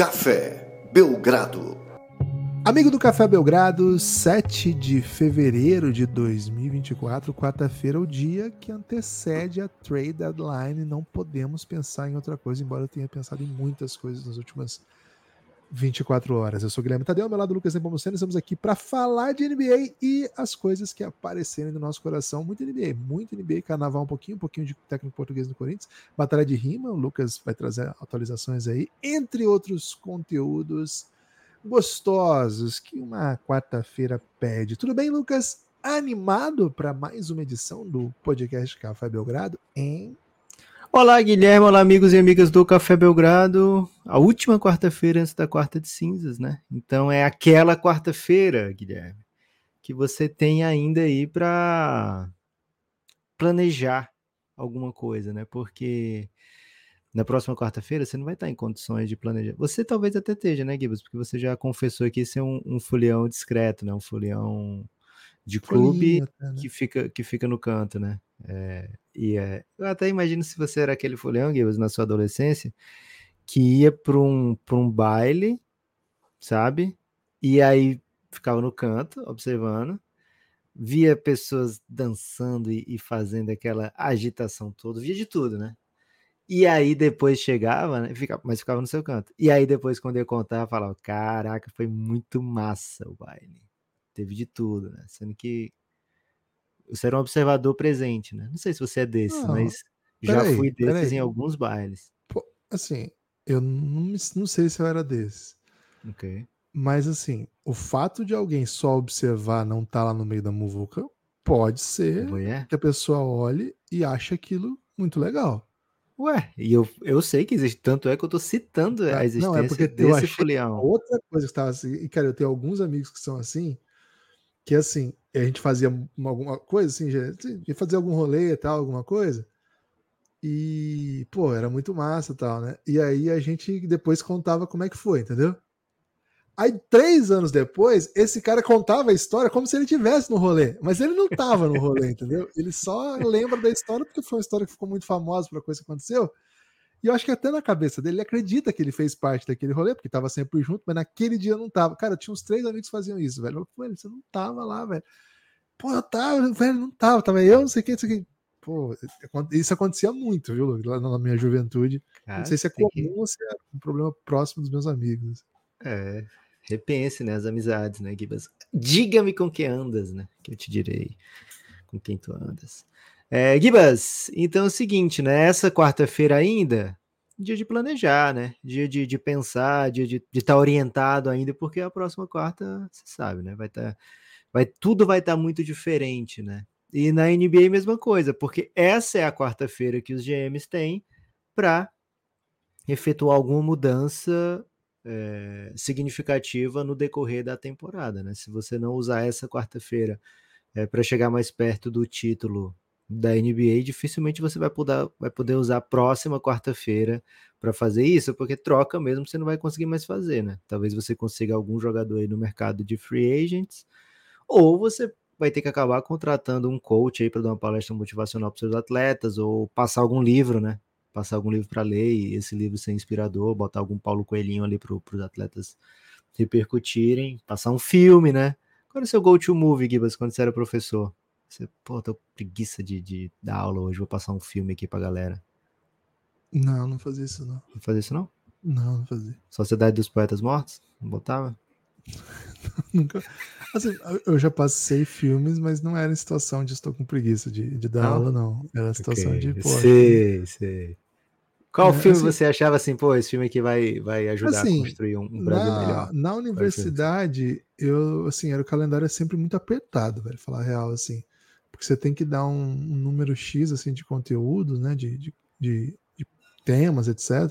Café Belgrado. Amigo do Café Belgrado, 7 de fevereiro de 2024, quarta-feira, o dia que antecede a trade deadline. Não podemos pensar em outra coisa, embora eu tenha pensado em muitas coisas nas últimas 24 horas. Eu sou Guilherme Tadeu, ao meu lado Lucas Nepomuceno, estamos aqui para falar de NBA e as coisas que aparecerem no nosso coração. Muito NBA, muito NBA, carnaval um pouquinho, um pouquinho de técnico português no Corinthians, batalha de rima, o Lucas vai trazer atualizações aí, entre outros conteúdos gostosos que uma quarta-feira pede. Tudo bem, Lucas? Animado para mais uma edição do podcast Café Belgrado em Olá, Guilherme. Olá, amigos e amigas do Café Belgrado. A última quarta-feira antes da quarta de cinzas, né? Então é aquela quarta-feira, Guilherme, que você tem ainda aí para planejar alguma coisa, né? Porque na próxima quarta-feira você não vai estar em condições de planejar. Você talvez até esteja, né, Gibbs? Porque você já confessou aqui ser um, um folião discreto, né? Um folião de clube até, né? que, fica, que fica no canto, né? É, e é, eu até imagino se você era aquele folião, Gibbs, na sua adolescência, que ia para um, um baile, sabe? E aí ficava no canto, observando, via pessoas dançando e, e fazendo aquela agitação toda, via de tudo, né? E aí depois chegava, né? Mas ficava no seu canto. E aí depois, quando eu contava, falava: Caraca, foi muito massa o baile. Teve de tudo, né? Sendo que você era um observador presente, né? Não sei se você é desse, não, mas já aí, fui desses em alguns bailes. Pô, assim, eu não, não sei se eu era desse. Ok. Mas assim, o fato de alguém só observar não estar tá lá no meio da muvuca pode ser que a pessoa olhe e ache aquilo muito legal. Ué, e eu, eu sei que existe, tanto é que eu tô citando a existência não, é porque desse folião. Outra coisa que estava assim, e cara, eu tenho alguns amigos que são assim, que assim, a gente fazia uma, alguma coisa assim, já, ia fazer algum rolê e tal, alguma coisa, e, pô, era muito massa e tal, né? E aí a gente depois contava como é que foi, entendeu? Aí, três anos depois, esse cara contava a história como se ele tivesse no rolê, mas ele não estava no rolê, entendeu? Ele só lembra da história porque foi uma história que ficou muito famosa para coisa que aconteceu. E eu acho que até na cabeça dele, ele acredita que ele fez parte daquele rolê, porque estava sempre junto, mas naquele dia não estava. Cara, tinha uns três amigos que faziam isso, velho. Falei, você não estava lá, velho. Pô, eu tava, velho, não tava, tava eu, não sei o que, não sei o que. Pô, isso acontecia muito, viu, lá na minha juventude. Cara, não sei se é comum que... ou se é um problema próximo dos meus amigos. É, Repense, né, as amizades, né, Gibas? Diga-me com quem andas, né, que eu te direi com quem tu andas. É, Gibas, então é o seguinte, né, essa quarta-feira ainda, dia de planejar, né, dia de, de pensar, dia de estar tá orientado ainda, porque a próxima quarta, você sabe, né, vai estar, tá, vai, tudo vai estar tá muito diferente, né, e na NBA mesma coisa, porque essa é a quarta-feira que os GMs têm para efetuar alguma mudança é, significativa no decorrer da temporada. Né? Se você não usar essa quarta-feira é, para chegar mais perto do título da NBA, dificilmente você vai poder, vai poder usar a próxima quarta-feira para fazer isso, porque troca mesmo você não vai conseguir mais fazer, né? Talvez você consiga algum jogador aí no mercado de free agents, ou você vai ter que acabar contratando um coach aí para dar uma palestra motivacional para seus atletas, ou passar algum livro, né? passar algum livro para ler e esse livro ser inspirador, botar algum Paulo Coelhinho ali para os atletas repercutirem, passar um filme, né? Qual é o seu go-to movie, Gibas, quando você era professor? Você, pô, tô preguiça de, de dar aula hoje, vou passar um filme aqui pra galera. Não, não fazia isso não. Não fazia isso não? Não, não fazia. Sociedade dos Poetas Mortos? Não botava? Nunca. Assim, eu já passei filmes, mas não era em situação de estou com preguiça de, de dar aula, não. Era situação okay. de. Pô, sei, sei. Qual é, filme assim, você achava assim, pô, esse filme aqui vai, vai ajudar assim, a construir um, um Brasil na, melhor? Na universidade, eu, assim, era o calendário é sempre muito apertado, velho, falar real, assim. Porque você tem que dar um, um número X, assim, de conteúdo, né, de, de, de, de temas, etc.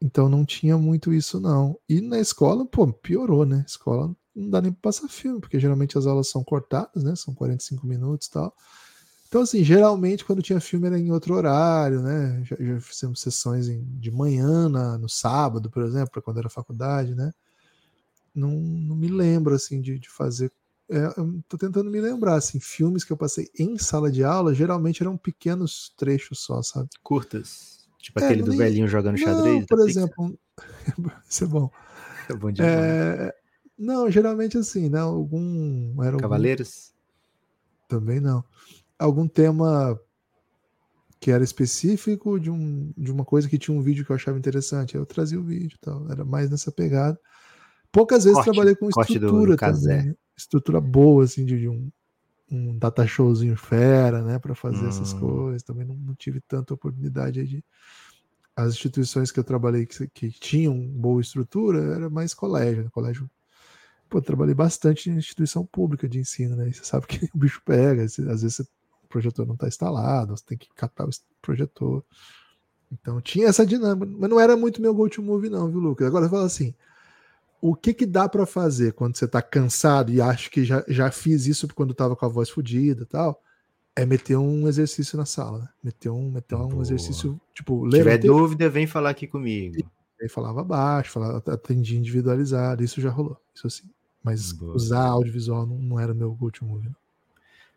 Então não tinha muito isso, não. E na escola, pô, piorou, né? Escola não dá nem pra passar filme, porque geralmente as aulas são cortadas, né? São 45 minutos e tal. Então, assim, geralmente quando tinha filme era em outro horário, né? Já, já fizemos sessões em, de manhã, na, no sábado, por exemplo, quando era faculdade, né? Não, não me lembro, assim, de, de fazer. É, tô tentando me lembrar, assim, filmes que eu passei em sala de aula, geralmente eram pequenos trechos só, sabe? Curtas. Tipo é, aquele do nem... velhinho jogando xadrez. Não, por exemplo, Isso é bom. É bom demais. É, não, geralmente assim, né? Algum. Era algum- Cavaleiros? também não. Algum tema que era específico de, um, de uma coisa que tinha um vídeo que eu achava interessante. Eu trazia o vídeo e tal. Era mais nessa pegada. Poucas vezes Corte- trabalhei com do- estrutura do casé. também. né? Estrutura boa, assim, de, de um, um data showzinho fera, né? Para fazer essas Hum. coisas. Também não, não tive tanta oportunidade de. As instituições que eu trabalhei que, que tinham boa estrutura era mais colégio. né? Colégio Pô, trabalhei bastante em instituição pública de ensino, né? E você sabe que o bicho pega, às vezes o projetor não está instalado, você tem que catar o projetor. Então tinha essa dinâmica, mas não era muito meu go-to-movie, não, viu, Lucas? Agora fala assim: o que que dá para fazer quando você tá cansado e acha que já, já fiz isso quando tava com a voz fodida e tal? É meter um exercício na sala, né? Meter um, meter um Boa. exercício, tipo, Se tiver ler um texto, dúvida, vem falar aqui comigo. aí falava baixo, falava, atendia individualizado, isso já rolou, isso assim. Mas Boa. usar audiovisual não, não era meu não.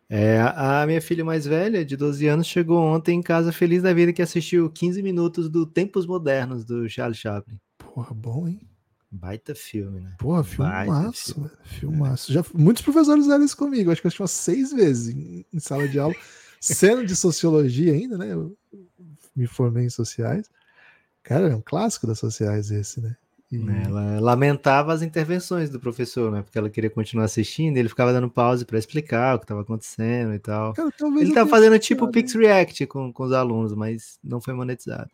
É, a a minha filha mais velha, de 12 anos, chegou ontem em casa feliz da vida que assistiu 15 minutos do Tempos Modernos do Charles Chaplin. Porra, bom, hein? Baita filme, né? Porra, filmaço, filme. Filmaço. Já, muitos professores fizeram isso comigo. Acho que eu assisti umas seis vezes em, em sala de aula. Sendo de sociologia ainda, né? Eu me formei em sociais. Cara, é um clássico das sociais esse, né? E- Ela lamentava as intervenções do professor, né? Porque ela queria continuar assistindo, e ele ficava dando pause para explicar o que estava acontecendo e tal. Cara, Ele tenha fazendo tipo Pix React com, com os alunos, mas não foi monetizado.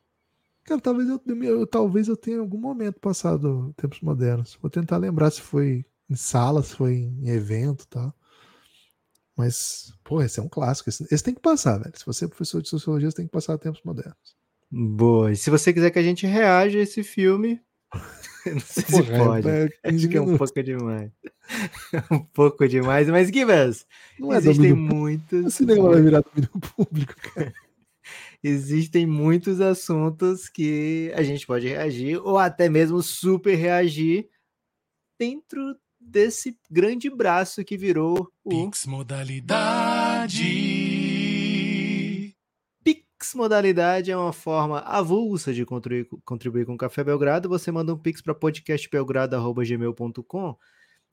Cara, talvez eu, eu- talvez eu tenha em algum momento passado tempos modernos. Vou tentar lembrar se foi em sala, se foi em evento e tal. Mas, pô, esse é um clássico. Esse, esse tem que passar, velho. Se você é professor de sociologia, você tem que passar tempos modernos. Boa. E se você quiser que a gente reaja a esse filme, não sei se Porra, pode. é 15 Acho que é um pouco demais. um pouco demais, mas Gibas, Não é existem público. O muitos. cinema vai virar domínio público, cara. Existem muitos assuntos que a gente pode reagir, ou até mesmo super reagir dentro desse grande braço que virou o Pix modalidade. Pix modalidade é uma forma avulsa de contribuir, contribuir com o Café Belgrado. Você manda um Pix para podcastbelgrado.gmail.com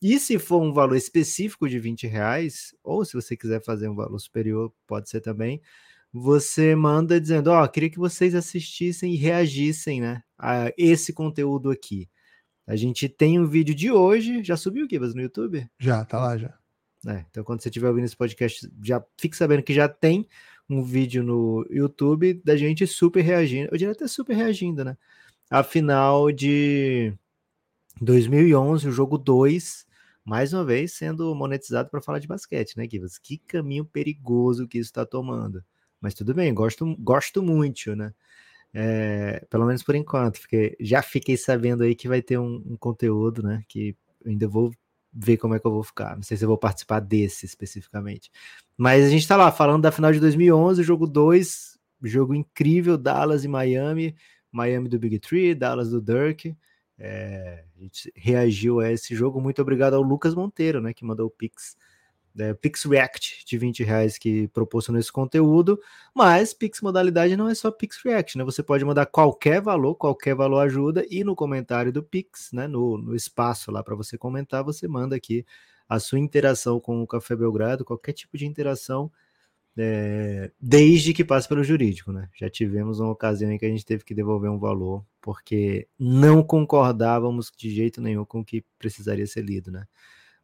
e se for um valor específico de 20 reais, ou se você quiser fazer um valor superior, pode ser também, você manda dizendo, ó, queria que vocês assistissem e reagissem, né, a esse conteúdo aqui. A gente tem um vídeo de hoje, já subiu, Kibas, no YouTube? Já, tá lá já. né? Então, quando você estiver ouvindo esse podcast, já fique sabendo que já tem um vídeo no YouTube da gente super reagindo. Eu diria até super reagindo, né? A final de 2011, o jogo 2, mais uma vez sendo monetizado para falar de basquete, né, Kivas? Que caminho perigoso que isso está tomando. Mas tudo bem, gosto, gosto muito, né? É, pelo menos por enquanto, porque já fiquei sabendo aí que vai ter um, um conteúdo, né? Que ainda vou ver como é que eu vou ficar. Não sei se eu vou participar desse especificamente. Mas a gente tá lá falando da final de 2011, jogo 2, jogo incrível, Dallas e Miami, Miami do Big Three, Dallas do Dirk. É, a gente reagiu a esse jogo. Muito obrigado ao Lucas Monteiro, né, que mandou o Pix, é, Pix React de 20 reais que proporcionou esse conteúdo. Mas Pix modalidade não é só Pix React, né? Você pode mandar qualquer valor, qualquer valor ajuda, e no comentário do Pix, né? No, no espaço lá para você comentar, você manda aqui a sua interação com o Café Belgrado, qualquer tipo de interação, é, desde que passe pelo jurídico, né? Já tivemos uma ocasião em que a gente teve que devolver um valor, porque não concordávamos de jeito nenhum com o que precisaria ser lido, né?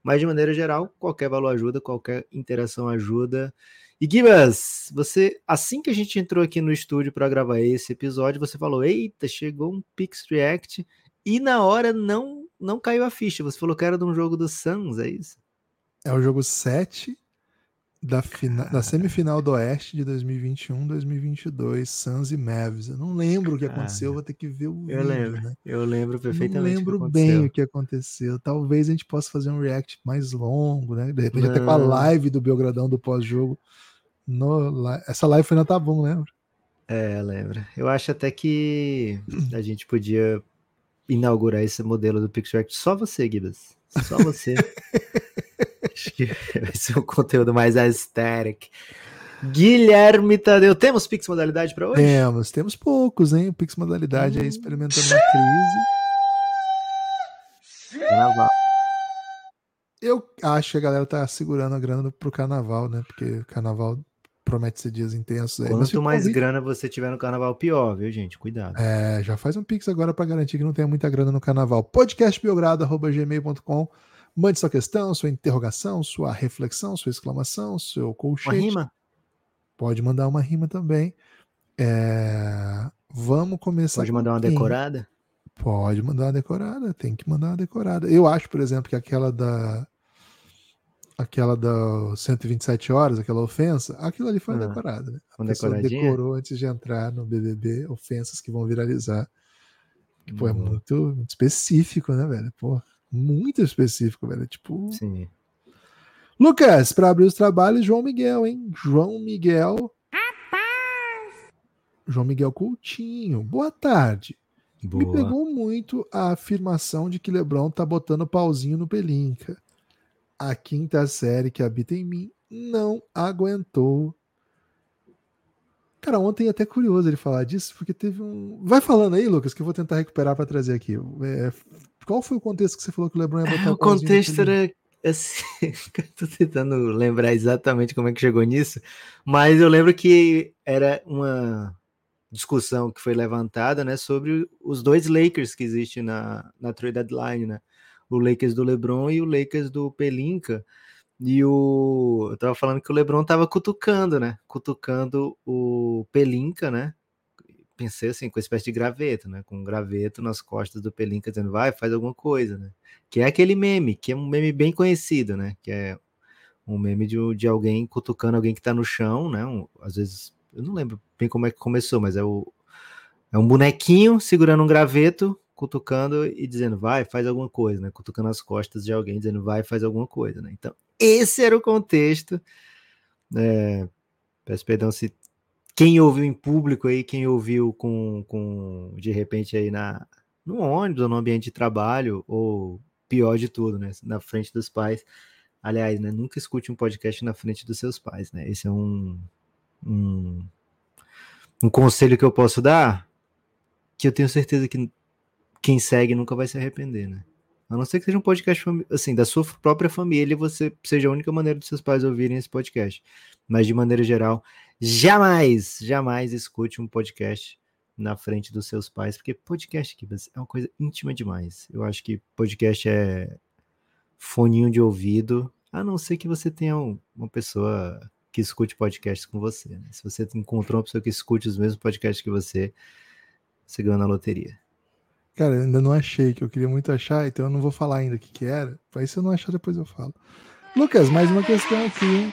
Mas de maneira geral, qualquer valor ajuda, qualquer interação ajuda. E Gibas, você, assim que a gente entrou aqui no estúdio para gravar esse episódio, você falou: "Eita, chegou um Pix React" e na hora não não caiu a ficha. Você falou que era de um jogo do Suns, é isso? É o jogo 7 da, fina, da semifinal do Oeste de 2021-2022, Suns e Mavs. Eu não lembro o que aconteceu, vou ter que ver o Eu vídeo, lembro. né? Eu lembro Não perfeitamente. lembro o que bem o que aconteceu. Talvez a gente possa fazer um react mais longo, né? De repente até com a Não. live do Belgradão do pós-jogo. No Essa live foi na Tabum, lembra? É, lembra. Eu acho até que a gente podia inaugurar esse modelo do Pix React só você, Gibas. Só você. acho que vai ser um conteúdo mais aesthetic. Guilherme Tadeu, temos Pix modalidade para hoje? Temos, temos poucos, hein? O Pix modalidade aí Hum. experimentando uma crise. Carnaval. Eu acho que a galera tá segurando a grana pro carnaval, né? Porque o carnaval promete ser dias intensos aí. Quanto mais convite. grana você tiver no carnaval, pior, viu, gente? Cuidado. É, já faz um pix agora para garantir que não tenha muita grana no carnaval. podcastbiogrado.gmail.com Mande sua questão, sua interrogação, sua reflexão, sua exclamação, seu Uma colchete. rima? Pode mandar uma rima também. É, Vamos começar. Pode mandar uma decorada? Pode mandar uma decorada, tem que mandar uma decorada. Eu acho, por exemplo, que aquela da. Aquela da 127 horas, aquela ofensa, aquilo ali foi uma Ah, decorada, né? A uma pessoa decorou antes de entrar no BBB, ofensas que vão viralizar. Que, pô, é Uhum. muito, muito específico, né, velho? Pô, muito específico, velho. Tipo. Sim. Lucas, para abrir os trabalhos, João Miguel, hein? João Miguel. João Miguel Coutinho. Boa tarde. Me Boa. pegou muito a afirmação de que Lebron tá botando pauzinho no Pelinca. A quinta série que habita em mim não aguentou. Cara, ontem é até curioso ele falar disso, porque teve um. Vai falando aí, Lucas, que eu vou tentar recuperar para trazer aqui. É, Qual foi o contexto que você falou que o Lebron ia botar o no contexto era assim, eu tô tentando lembrar exatamente como é que chegou nisso, mas eu lembro que era uma discussão que foi levantada, né, sobre os dois Lakers que existem na, na trade deadline, né, o Lakers do LeBron e o Lakers do Pelinka, e o, eu tava falando que o LeBron tava cutucando, né, cutucando o Pelinka, né, pensei assim, com uma espécie de graveto, né, com um graveto nas costas do Pelinka, dizendo, vai, faz alguma coisa, né, que é aquele meme, que é um meme bem conhecido, né? Que é um meme de, de alguém cutucando alguém que tá no chão, né? Um- às vezes, eu não lembro bem como é que começou, mas é o é um bonequinho segurando um graveto, cutucando e dizendo, vai, faz alguma coisa, né? Cutucando as costas de alguém, dizendo, vai, faz alguma coisa, né? Então, esse era o contexto. É, peço perdão se quem ouviu em público aí, quem ouviu com, com de repente aí na no ônibus no ambiente de trabalho, ou pior de tudo, né? Na frente dos pais. Aliás, né? Nunca escute um podcast na frente dos seus pais, né? Esse é um, um, um conselho que eu posso dar, que eu tenho certeza que quem segue nunca vai se arrepender, né? A não ser que seja um podcast assim, da sua própria família, e você seja a única maneira dos seus pais ouvirem esse podcast. Mas de maneira geral, jamais, jamais escute um podcast na frente dos seus pais, porque podcast aqui é uma coisa íntima demais. Eu acho que podcast é foninho de ouvido, a não ser que você tenha um- uma pessoa que escute podcasts com você. né? Se você encontrou uma pessoa que escute os mesmos podcasts que você, você ganhou na loteria. Cara, eu ainda não achei, que eu queria muito achar, então eu não vou falar ainda o que, que era. Aí se eu não achar, depois eu falo. Lucas, mais uma questão aqui?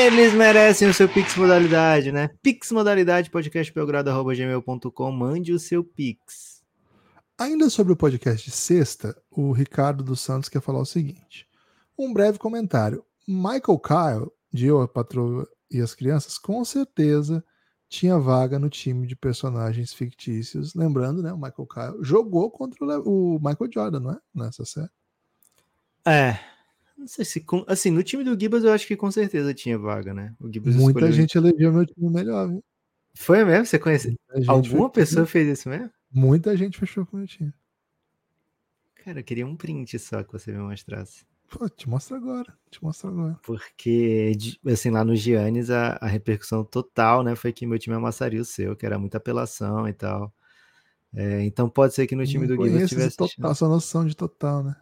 Eles merecem o seu Pix modalidade, né? Pix modalidade, podcastbelgrado.gmail.com, mande o seu Pix. Ainda sobre o podcast de sexta, o Ricardo dos Santos quer falar o seguinte: um breve comentário. Michael Kyle, de Eu, a Patroa e as Crianças, com certeza tinha vaga no time de personagens fictícios. Lembrando, né? O Michael Kyle jogou contra o, Michael Jordan, não é? Nessa série. É. Não sei se. Assim, no time do Gibas eu acho que com certeza tinha vaga, né? O Gibas Muita escolheu- gente elegeu meu time melhor, viu? Foi mesmo? Você conhece? Alguma pessoa fez isso mesmo? Muita gente fechou com o meu time. Cara, eu queria um print só que você me mostrasse. Pô, te mostro agora. Te mostro agora. Porque, assim, lá no Giannis, a, a repercussão total, né, foi que meu time amassaria o seu, que era muita apelação e tal. É, então pode ser que no time Não do esse tivesse. total, sua noção de total, né?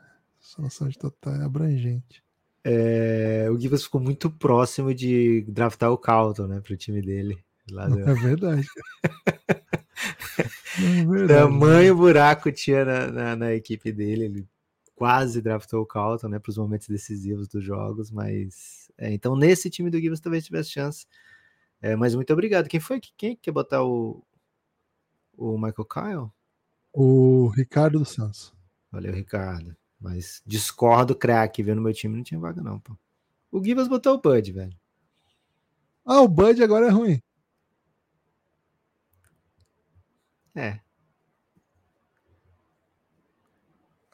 Sua noção de total é abrangente. É, o Gibas ficou muito próximo de draftar o Calton, né, pro time dele. Lá do... É verdade. é verdade. Tamanho buraco tinha na, na, na equipe dele. Ele quase draftou o Calton, né, para os momentos decisivos dos jogos, mas é, então nesse time do Gibas talvez tivesse chance. É, mas muito obrigado. Quem foi que quem quer botar o o Michael Kyle? O Ricardo dos Santos. Valeu, Ricardo. Mas discordo, craque. Vendo meu time não tinha vaga, não, pô. O Gibas botou o Bud, velho. Ah, o Bud agora é ruim. É.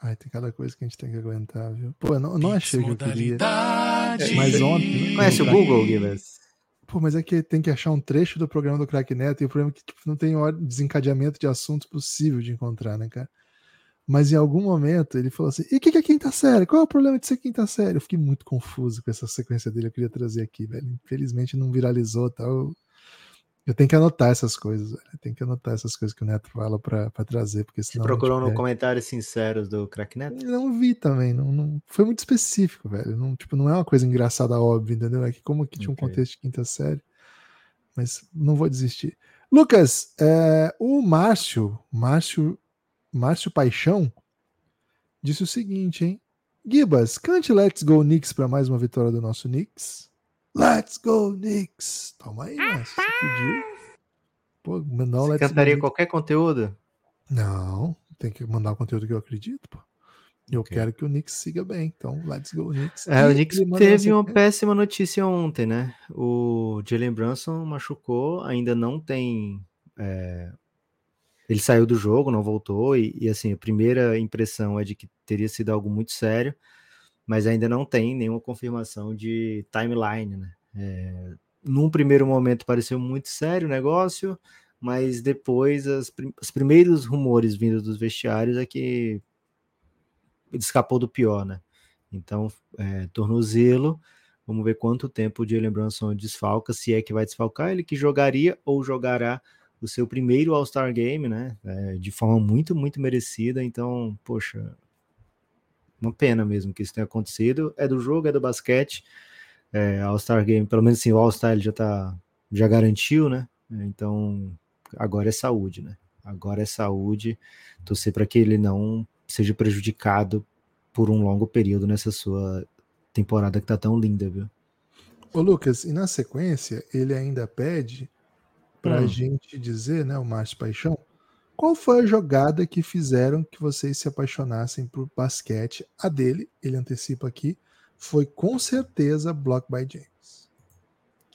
Ai, tem cada coisa que a gente tem que aguentar, viu? Pô, eu não, eu não achei o que eu queria. Modalidade. Mas ontem. Conhece o Google, Gibas? Pô, mas é que tem que achar um trecho do programa do Crack Neto e o problema é que tipo, não tem desencadeamento de assuntos possível de encontrar, né, cara? Mas em algum momento ele falou assim: e o que, que é quinta série? Qual é o problema de ser quinta série? Eu fiquei muito confuso com essa sequência dele. Eu queria trazer aqui, velho. Infelizmente não viralizou tal. Tá? Eu tenho que anotar essas coisas, velho. Eu tenho que anotar essas coisas que o Neto fala pra, pra trazer, porque senão. Você procurou no comentários sinceros do Crack Neto? Não vi também, não, não, foi muito específico, velho. Não, tipo, não é uma coisa engraçada, óbvia, entendeu? É que como que tinha um contexto de quinta série. Mas não vou desistir. Lucas, é, o Márcio, Márcio, Márcio Paixão, disse o seguinte, hein? Gibas, cante Let's Go Knicks para mais uma vitória do nosso Knicks. Let's go, Knicks! Toma aí, Márcio. Você pediu. Pô, mandar um Você Let's cantaria go, qualquer conteúdo? Não, tem que mandar o conteúdo que eu acredito, pô. Eu okay. quero que o Knicks siga bem, então let's go, Knicks. É, e o Knicks teve uma péssima notícia ontem, né? O Jalen Brunson machucou, ainda não tem. É... Ele saiu do jogo, não voltou, e, e, assim, a primeira impressão é de que teria sido algo muito sério, mas ainda não tem nenhuma confirmação de timeline, né? É... Num primeiro momento pareceu muito sério o negócio, mas depois as, os primeiros rumores vindos dos vestiários é que ele escapou do pior, né? Então, é, tornozelo, vamos ver quanto tempo o Jalen Brunson desfalca, se é que vai desfalcar, ele que jogaria ou jogará o seu primeiro All-Star Game, né? É, de forma muito, muito merecida. Então, poxa, uma pena mesmo que isso tenha acontecido. É do jogo, é do basquete. É, All-Star Game, pelo menos assim, o All-Star já tá, já garantiu, né? Então, agora é saúde, né? Agora é saúde. Torcer para que ele não seja prejudicado por um longo período nessa sua temporada que tá tão linda, viu? Ô Lucas, e na sequência ele ainda pede pra hum. gente dizer, né, o Márcio Paixão, qual foi a jogada que fizeram que vocês se apaixonassem por basquete? A dele, ele antecipa aqui, foi com certeza Block by James.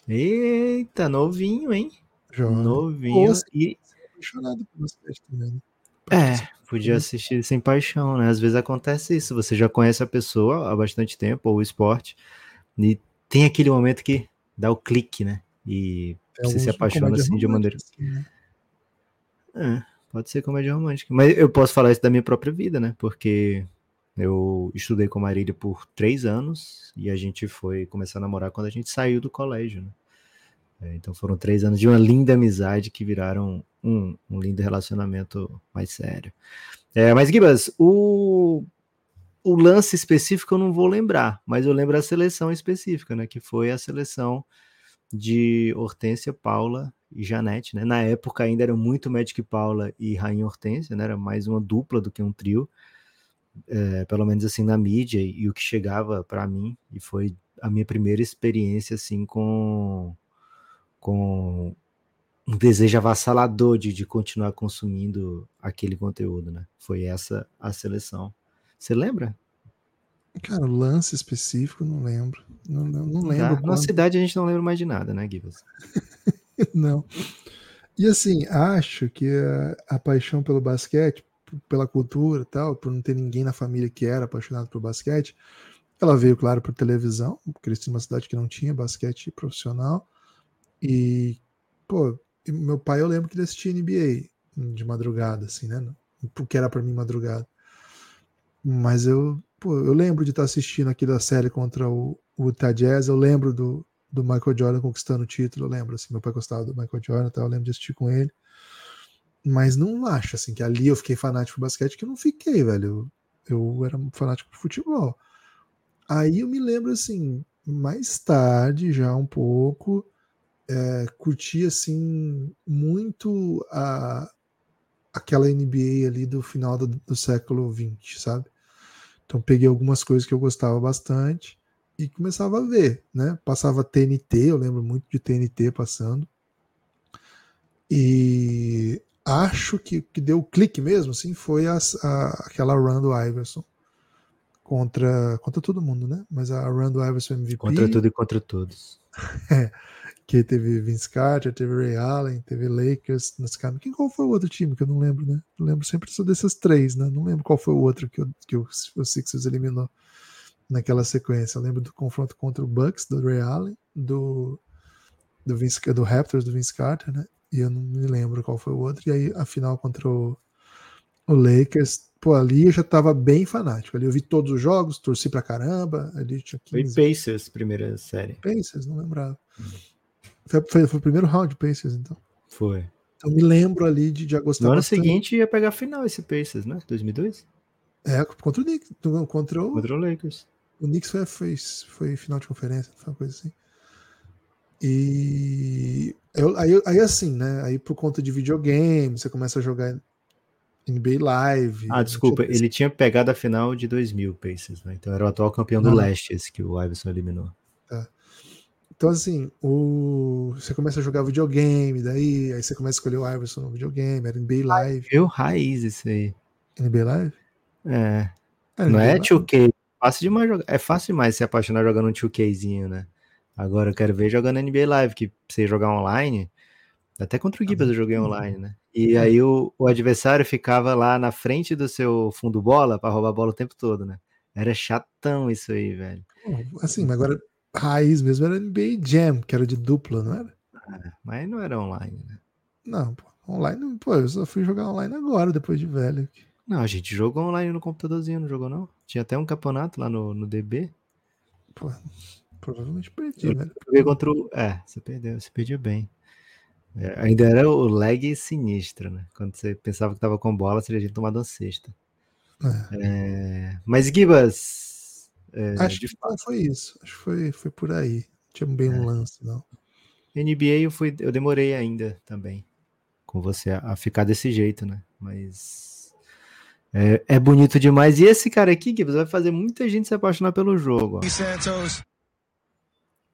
Eita, novinho, hein? Jovem. Novinho. e apaixonado por basquete também. Né? É, podia assistir sem paixão, né? Às vezes acontece isso, você já conhece a pessoa há bastante tempo, ou o esporte, e tem aquele momento que dá o clique, né? E é você se apaixona assim de maneira. Assim, né? É, pode ser comédia romântica. Mas eu posso falar isso da minha própria vida, né? Porque eu estudei com a Marília por três anos e a gente foi começar a namorar quando a gente saiu do colégio, né? É, então foram três anos de uma linda amizade que viraram um, um lindo relacionamento mais sério. É, mas, Gibas, o, o lance específico eu não vou lembrar, mas eu lembro a seleção específica, né? Que foi a seleção de Hortência, Paula e Janete, né? Na época ainda era muito Magic Paula e Rainha Hortência, né? Era mais uma dupla do que um trio, é, pelo menos assim na mídia e, e o que chegava para mim e foi a minha primeira experiência assim com com um desejo avassalador de, de continuar consumindo aquele conteúdo, né? Foi essa a seleção. Você lembra? Cara, lance específico, não lembro. Não, não, não lembro. Na cidade a gente não lembra mais de nada, né, Gibas? não. E assim, acho que a, a, paixão pelo basquete, pela cultura tal, por não ter ninguém na família que era apaixonado pelo basquete, ela veio, claro, por televisão. Cresci numa cidade que não tinha basquete profissional. E, pô, meu pai eu lembro que ele assistia NBA de madrugada, assim, né? Porque era para mim madrugada. Mas eu, pô, eu lembro de estar assistindo aquela série contra o, o Utah Jazz, eu lembro do, do Michael Jordan conquistando o título, eu lembro, assim, meu pai gostava do Michael Jordan, tá? eu lembro de assistir com ele. Mas não acho, assim, que ali eu fiquei fanático por basquete, que eu não fiquei, velho. Eu, eu era fanático por futebol. Aí eu me lembro, assim, mais tarde, já um pouco, é, curti assim muito a, aquela NBA ali do final do, do século XX, sabe? Então peguei algumas coisas que eu gostava bastante e começava a ver, né? Passava TNT, eu lembro muito de TNT passando. E acho que que deu clique mesmo, assim, foi a, a, aquela run do Iverson contra contra todo mundo, né? Mas a run do Iverson MVP contra tudo e contra todos. é, que teve Vince Carter, teve Ray Allen, teve Lakers nesse caso. Quem qual foi o outro time que eu não lembro, né? Eu lembro sempre só desses três, né? Não lembro qual foi o outro que, eu, que o, o Sixers eliminou naquela sequência. Eu lembro do confronto contra o Bucks do Ray Allen, do do Vince, do Raptors do Vince Carter, né? E eu não me lembro qual foi o outro. E aí a final contra o, o Lakers, pô, ali eu já tava bem fanático. Ali eu vi todos os jogos, torci pra caramba. Ali tinha 15. Foi Pacers, primeira série. Pacers, não lembrava. Foi, foi, foi o primeiro round de Pacers, então. Foi. Então me lembro ali de já gostar No ano bastante. seguinte ia pegar a final esse Pacers, né? 2002? É, contra o Knicks. Contra o, Contra o Lakers. o Knicks foi, foi, foi final de conferência, foi uma coisa assim. E eu- aí, aí assim, né? Aí por conta de videogame, você começa a jogar NBA Live. Ah, desculpa, Tinha- ele tinha pegado a final de 2000 Pacers, né? Então era o atual campeão do leste, esse que o Iverson eliminou. Então, assim, o... você começa a jogar videogame, daí aí você começa a escolher o Iverson no videogame, era NBA Live. Eu raiz isso aí. NBA Live? É. Era Não NBA é Live. 2K. Fácil demais jogar. É fácil demais se apaixonar jogando um 2Kzinho, né? Agora eu quero ver jogando NBA Live, que você jogar online. Até contra o Gibas eu joguei online, né? E É. aí o, o adversário ficava lá na frente do seu fundo bola pra roubar a bola o tempo todo, né? Era chatão isso aí, velho. Assim, mas agora raiz mesmo era NBA Jam, que era de dupla, não era? Mas não era online, né? Não, pô, online, pô, eu só fui jogar online agora, depois de velho. Não, a gente jogou online no computadorzinho, não jogou não? Tinha até um campeonato lá no, no DB. Pô, provavelmente perdi, Eu velho. Joguei contra o... É, você perdeu, você perdeu bem. É, ainda era o lag sinistro, né? Quando você pensava que tava com bola, você já tinha tomado uma cesta. É, Mas, Gibas, é, Acho de que não foi isso. Acho que foi, foi por aí. Tinha bem É. um lance, não. NBA eu, fui, eu demorei ainda também com você a, a ficar desse jeito, né? Mas é, é bonito demais. E esse cara aqui, Gibas, vai fazer muita gente se apaixonar pelo jogo. Ó. Santos,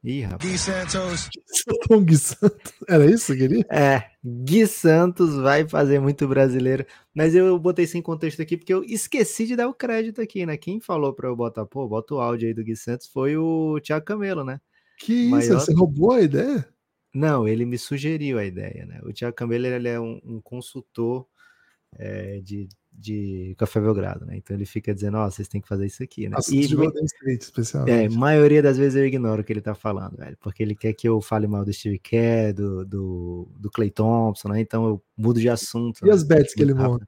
Ih, rapaz. Gui Santos, Tong Santos. Era isso que queria? É, Gui Santos vai fazer muito brasileiro. Mas eu botei sem contexto aqui porque eu esqueci de dar o crédito aqui, né? Quem falou pra eu botar, pô, bota o áudio aí do Gui Santos foi o Thiago Camelo, né? Que isso? Maior- Você roubou a ideia? Não, ele me sugeriu a ideia, né? O Thiago Camelo ele é um, um consultor é, de, de Café Belgrado, né? Então ele fica dizendo, ó, vocês têm que fazer isso aqui, né? Assuntos de mui- Golden State, é, especialmente. maioria das vezes eu ignoro o que ele tá falando, velho, porque ele quer que eu fale mal do Steve Kerr, do, do, do Clay Thompson, né? Então eu mudo de assunto. E né? as bets que ele monta?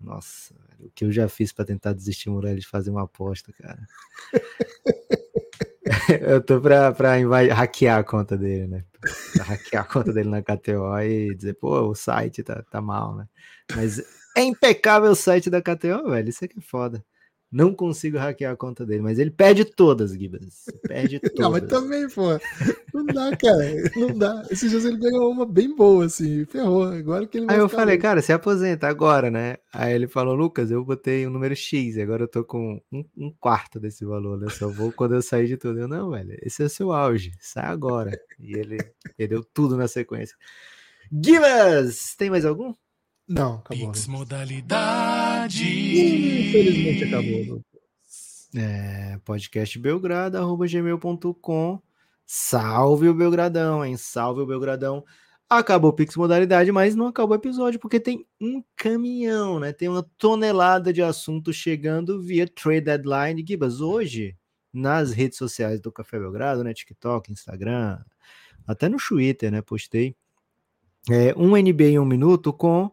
Nossa, velho, o que eu já fiz pra tentar desestimular ele de fazer uma aposta, cara. eu tô pra, pra inva- hackear a conta dele, né? Pra hackear a conta dele na KTO e dizer, pô, o site tá, tá mal, né? Mas é impecável o site da KTO, velho. Isso aqui é foda. Não consigo hackear a conta dele, mas ele perde todas, Gibas. Perde todas. Não, mas também, pô. Não dá, cara. Não dá. Esses dias ele ganhou uma bem boa, assim. Ferrou. Agora que ele Aí eu falei, cara, se aposenta agora, né? Aí ele falou, Lucas, eu botei um número X, e agora eu tô com um, um quarto desse valor, né? Só vou quando eu sair de tudo. Eu, não, velho, esse é o seu auge, sai agora. E ele perdeu tudo na sequência. Givas! Tem mais algum? Não, acabou. Pix né? modalidade. Infelizmente acabou. É, podcast belgrado, arroba gmail.com. Salve o Belgradão, hein? Salve o Belgradão. Acabou o Pix Modalidade, mas não acabou o episódio, porque tem um caminhão, né? Tem uma tonelada de assunto chegando via Trade Deadline. Gibas, hoje, nas redes sociais do Café Belgrado, né? TikTok, Instagram, até no Twitter, né? Postei. É, um NBA em um minuto com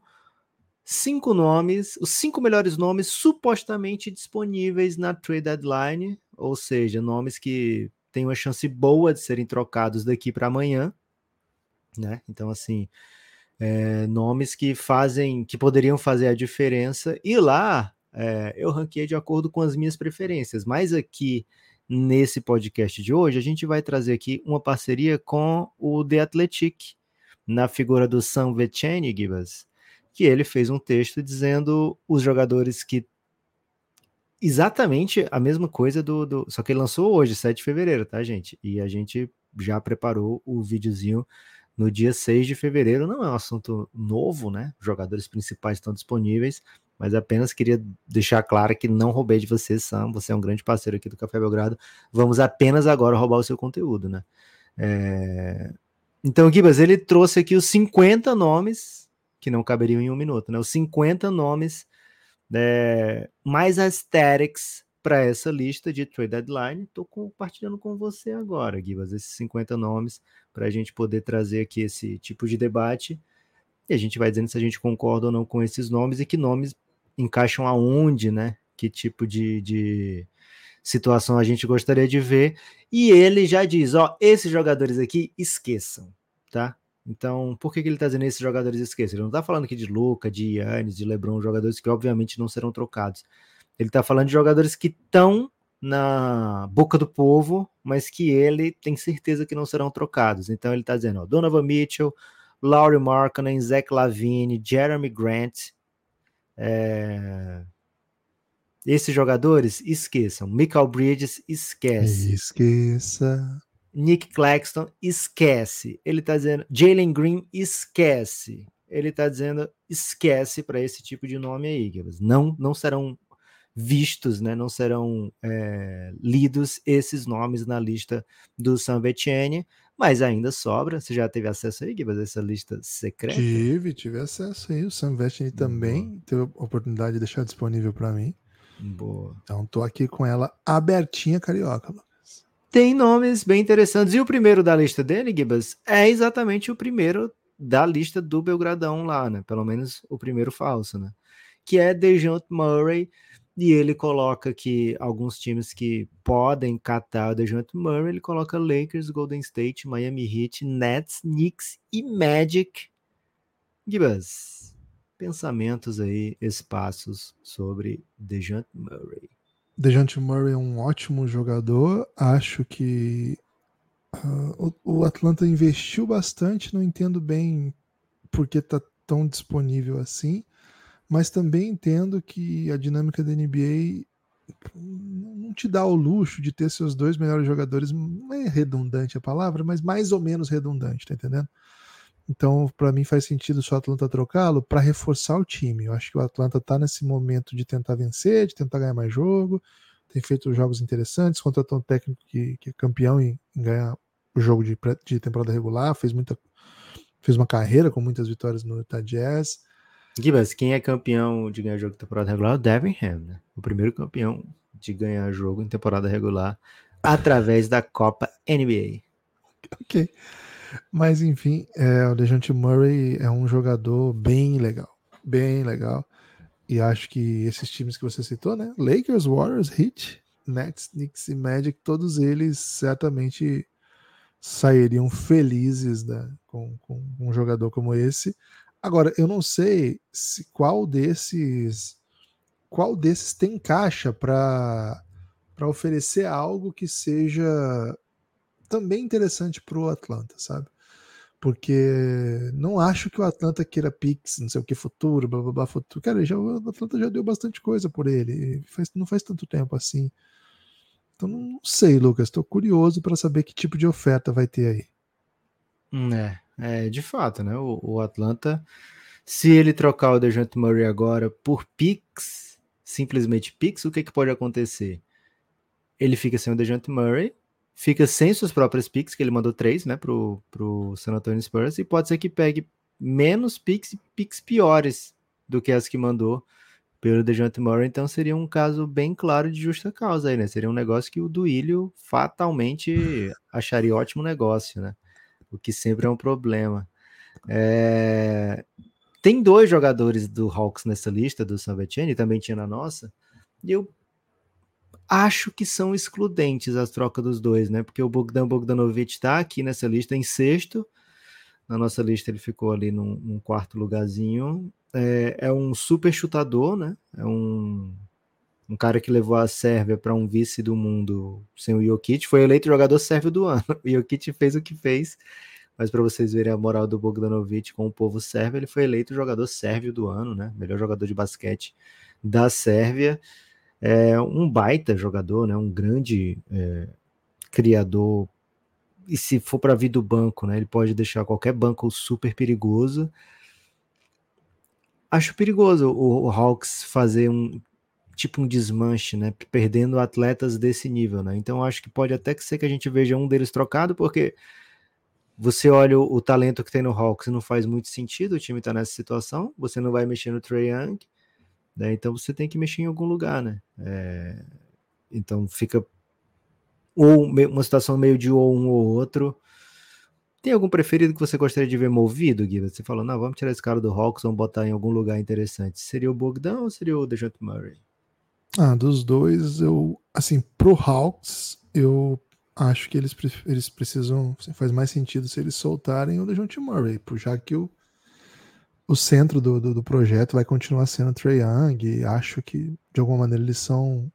cinco nomes, os cinco melhores nomes supostamente disponíveis na trade deadline, ou seja, nomes que têm uma chance boa de serem trocados daqui para amanhã, né? Então, assim, é, nomes que fazem, que poderiam fazer a diferença. E lá é, eu ranqueei de acordo com as minhas preferências, mas aqui nesse podcast de hoje a gente vai trazer aqui uma parceria com o The Athletic, na figura do Sam Veceni, Gibas, que ele fez um texto dizendo os jogadores que exatamente a mesma coisa do, do, só que ele lançou hoje, 7 de fevereiro, tá, gente? E a gente já preparou o videozinho no dia 6 de fevereiro. Não é um assunto novo, né? Jogadores principais estão disponíveis, mas apenas queria deixar claro que não roubei de você, Sam. Você é um grande parceiro aqui do Café Belgrado. Vamos apenas agora roubar o seu conteúdo, né? É... Então, Gibas, ele trouxe aqui os 50 nomes que não caberiam em um minuto, né? Os 50 nomes é, mais aesthetics para essa lista de trade deadline. Estou compartilhando com você agora, Gibas, esses 50 nomes para a gente poder trazer aqui esse tipo de debate. E a gente vai dizendo se a gente concorda ou não com esses nomes e que nomes encaixam aonde, né? Que tipo de, de situação a gente gostaria de ver. E ele já diz: ó, esses jogadores aqui esqueçam, tá? Então, por que, que ele tá dizendo esses jogadores esqueçam? Ele não tá falando aqui de Luca, de Yannis, de LeBron, jogadores que obviamente não serão trocados. Ele tá falando de jogadores que estão na boca do povo, mas que ele tem certeza que não serão trocados. Então ele tá dizendo, ó, Donovan Mitchell, Laurie Markkanen, Zach Lavine, Jeremy Grant, é... esses jogadores esqueçam. Michael Bridges esquece. Esqueça. Nick Claxton esquece. Ele tá dizendo Jalen Green esquece. Ele tá dizendo esquece para esse tipo de nome aí, não não serão vistos, né? Não serão é, lidos esses nomes na lista do San Etienne, mas ainda sobra. Você já teve acesso aí, Gibas, essa lista secreta? Tive, tive acesso aí. O San Etienne também Boa. teve a oportunidade de deixar disponível para mim. Boa. Então tô aqui com ela abertinha carioca, Lucas. Tem nomes bem interessantes. E o primeiro da lista dele, Gibas, é exatamente o primeiro da lista do Belgradão lá, né? Pelo menos o primeiro falso, né? Que é Dejounte Murray e ele coloca que alguns times que podem catar o DeJounte Murray, ele coloca Lakers, Golden State, Miami Heat, Nets, Knicks e Magic. Gibas, pensamentos aí, espaços sobre DeJounte Murray. DeJounte Murray é um ótimo jogador. Acho que uh, o, o Atlanta investiu bastante. Não entendo bem por que está tão disponível assim mas também entendo que a dinâmica da NBA não te dá o luxo de ter seus dois melhores jogadores, não é redundante a palavra, mas mais ou menos redundante, tá entendendo? Então, para mim faz sentido só o Atlanta trocá-lo para reforçar o time. Eu acho que o Atlanta tá nesse momento de tentar vencer, de tentar ganhar mais jogo, tem feito jogos interessantes, contratou um técnico que, que é campeão em, em ganhar o jogo de, de temporada regular, fez muita fez uma carreira com muitas vitórias no Utah Jazz. Gibas, quem é campeão de ganhar jogo em temporada regular é o Devin Ham, né? O primeiro campeão de ganhar jogo em temporada regular através da Copa NBA. Ok. Mas enfim, é, o DeJounte Murray é um jogador bem legal. Bem legal. E acho que esses times que você citou, né? Lakers, Warriors, Heat, Nets, Knicks e Magic, todos eles certamente sairiam felizes né, com, com um jogador como esse. Agora, eu não sei se qual desses qual desses tem caixa para para oferecer algo que seja também interessante para o Atlanta, sabe? Porque não acho que o Atlanta queira Pix, não sei o que, futuro, blá blá blá, futuro. Cara, já, o Atlanta já deu bastante coisa por ele, faz, não faz tanto tempo assim. Então não sei, Lucas, estou curioso para saber que tipo de oferta vai ter aí. Hum, é, é, de fato, né? O, o Atlanta, se ele trocar o DeJounte Murray agora por Pix, simplesmente Pix, o que, que pode acontecer? Ele fica sem o DeJounte Murray, fica sem suas próprias Pix, que ele mandou três, né, pro, pro San Antonio Spurs, e pode ser que pegue menos Pix e Pix piores do que as que mandou pelo DeJounte Murray, então seria um caso bem claro de justa causa aí, né? Seria um negócio que o Duílio fatalmente acharia ótimo negócio, né? o que sempre é um problema. É... Tem dois jogadores do Hawks nessa lista, do San Etienne, também tinha na nossa, e eu acho que são excludentes as trocas dos dois, né? Porque o Bogdan Bogdanovic está aqui nessa lista em sexto, na nossa lista ele ficou ali num, num quarto lugarzinho. É, é, um super chutador, né? É um, um cara que levou a Sérvia para um vice do mundo sem o Jokic. Foi eleito jogador sérvio do ano. O Jokic fez o que fez mas para vocês verem a moral do Bogdanovic com o povo sérvio, ele foi eleito jogador sérvio do ano, né? Melhor jogador de basquete da Sérvia. É um baita jogador, né? Um grande é, criador. E se for para vir do banco, né? Ele pode deixar qualquer banco super perigoso. Acho perigoso o, o Hawks fazer um tipo um desmanche, né? Perdendo atletas desse nível, né? Então acho que pode até ser que a gente veja um deles trocado, porque você olha o, o, talento que tem no Hawks não faz muito sentido, o time está nessa situação, você não vai mexer no Trey Young, né? então você tem que mexer em algum lugar, né? É, então fica ou uma situação meio de ou um ou outro. Tem algum preferido que você gostaria de ver movido, Guiba? Você falou, não, vamos tirar esse cara do Hawks, vamos botar em algum lugar interessante. Seria o Bogdan ou seria o DeJounte Murray? Ah, dos dois, eu. Assim, pro Hawks, eu acho que eles, eles precisam. assim, faz mais sentido se eles soltarem o DeJounte Murray, já que o, o centro do, do, do projeto vai continuar sendo o Trae Young, e acho que de alguma maneira eles são